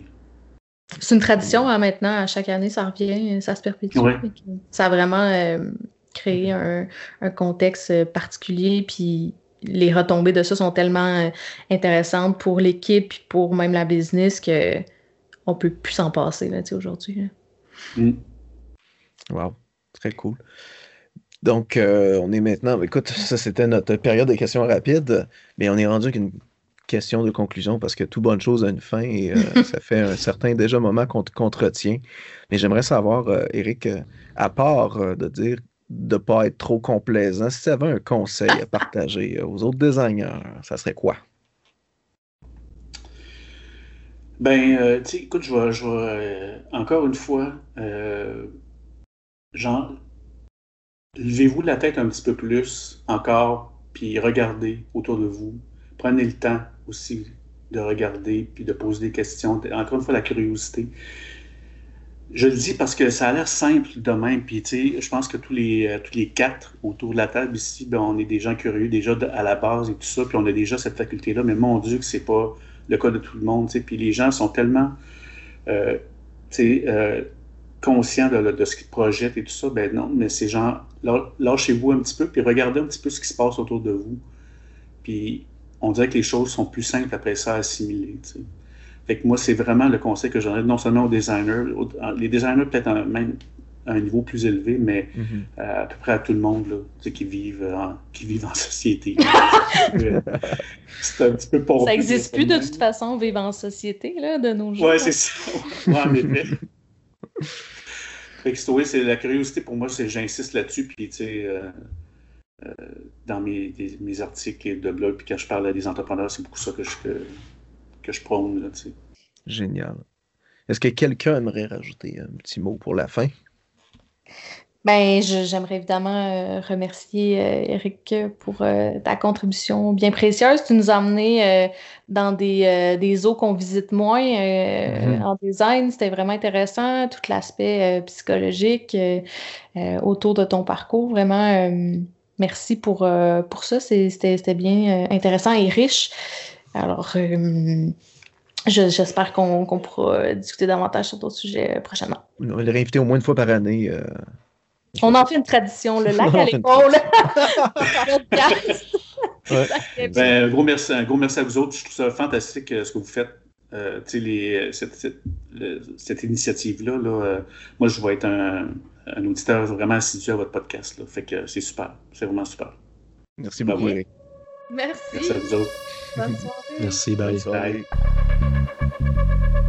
C'est une tradition hein, maintenant, à chaque année, ça revient, ça se perpétue. Ça a vraiment créé un, un, contexte particulier, puis les retombées de ça sont tellement euh, intéressantes pour l'équipe et pour même la business que on peut plus s'en passer aujourd'hui. Mm. Wow, très cool. Donc, euh, on est maintenant. Écoute, ça c'était notre période de questions rapides, mais on est rendu avec une question de conclusion parce que toute bonne chose a une fin et euh, ça fait un certain déjà moment qu'on te retient. Mais j'aimerais savoir, Eric, à part de dire de ne pas être trop complaisant, si tu avais un conseil à partager euh, aux autres designers, ça serait quoi? Ben, euh, écoute, je vais, euh, encore une fois, genre, levez-vous la tête un petit peu plus encore, puis regardez autour de vous. Prenez le temps aussi de regarder, puis de poser des questions. Encore une fois, la curiosité. Je le dis parce que ça a l'air simple de même. Puis, tu sais, je pense que tous les, euh, quatre autour de la table ici, ben, on est des gens curieux déjà à la base et tout ça. Puis, on a déjà cette faculté-là. Mais mon Dieu, que c'est pas le cas de tout le monde. Tu. Puis, les gens sont tellement, euh, euh, conscients de, ce qu'ils projettent et tout ça. Ben non, mais ces gens, lâchez-vous un petit peu, puis regardez un petit peu ce qui se passe autour de vous. Puis, on dirait que les choses sont plus simples après ça à assimiler. Fait que moi, c'est vraiment le conseil que j'aurais non seulement aux designers, les designers peut-être même à un niveau plus élevé, mais mm-hmm. euh, à peu près à tout le monde là, qui, vivent en, qui vivent en société. c'est un petit peu pour. Ça n'existe plus de toute façon, vivre en société là, de nos jours. Oui, c'est ça. Ouais, en effet. fait que oui, c'est la curiosité pour moi, c'est j'insiste là-dessus, puis tu sais. Euh, euh, dans mes, mes, articles de blog, puis quand je parle à des entrepreneurs, c'est beaucoup ça que je, que je prône. Là, Génial. Est-ce que quelqu'un aimerait rajouter un petit mot pour la fin? Ben, j'aimerais évidemment euh, remercier euh, Eric pour euh, ta contribution bien précieuse. Tu nous as amené dans des, des, eaux qu'on visite moins mm-hmm. en design. C'était vraiment intéressant, tout l'aspect psychologique autour de ton parcours. Vraiment, merci pour, pour ça. C'était bien intéressant et riche. Alors, j'espère qu'on pourra discuter davantage sur d'autres sujets prochainement. On va les réinviter au moins une fois par année. On en fait une tradition, le lac à l'épaule. ben, un, gros merci, un gros merci à vous autres. Je trouve ça fantastique ce que vous faites. Euh, les, cette, cette, cette initiative-là, là, euh, moi, je vais être un, un, auditeur vraiment assidu à votre podcast. Là, fait que c'est super. C'est vraiment super. Merci beaucoup, Merci. Merci à vous autres. Bonne soirée. Merci, bye. Bonne soirée. bye.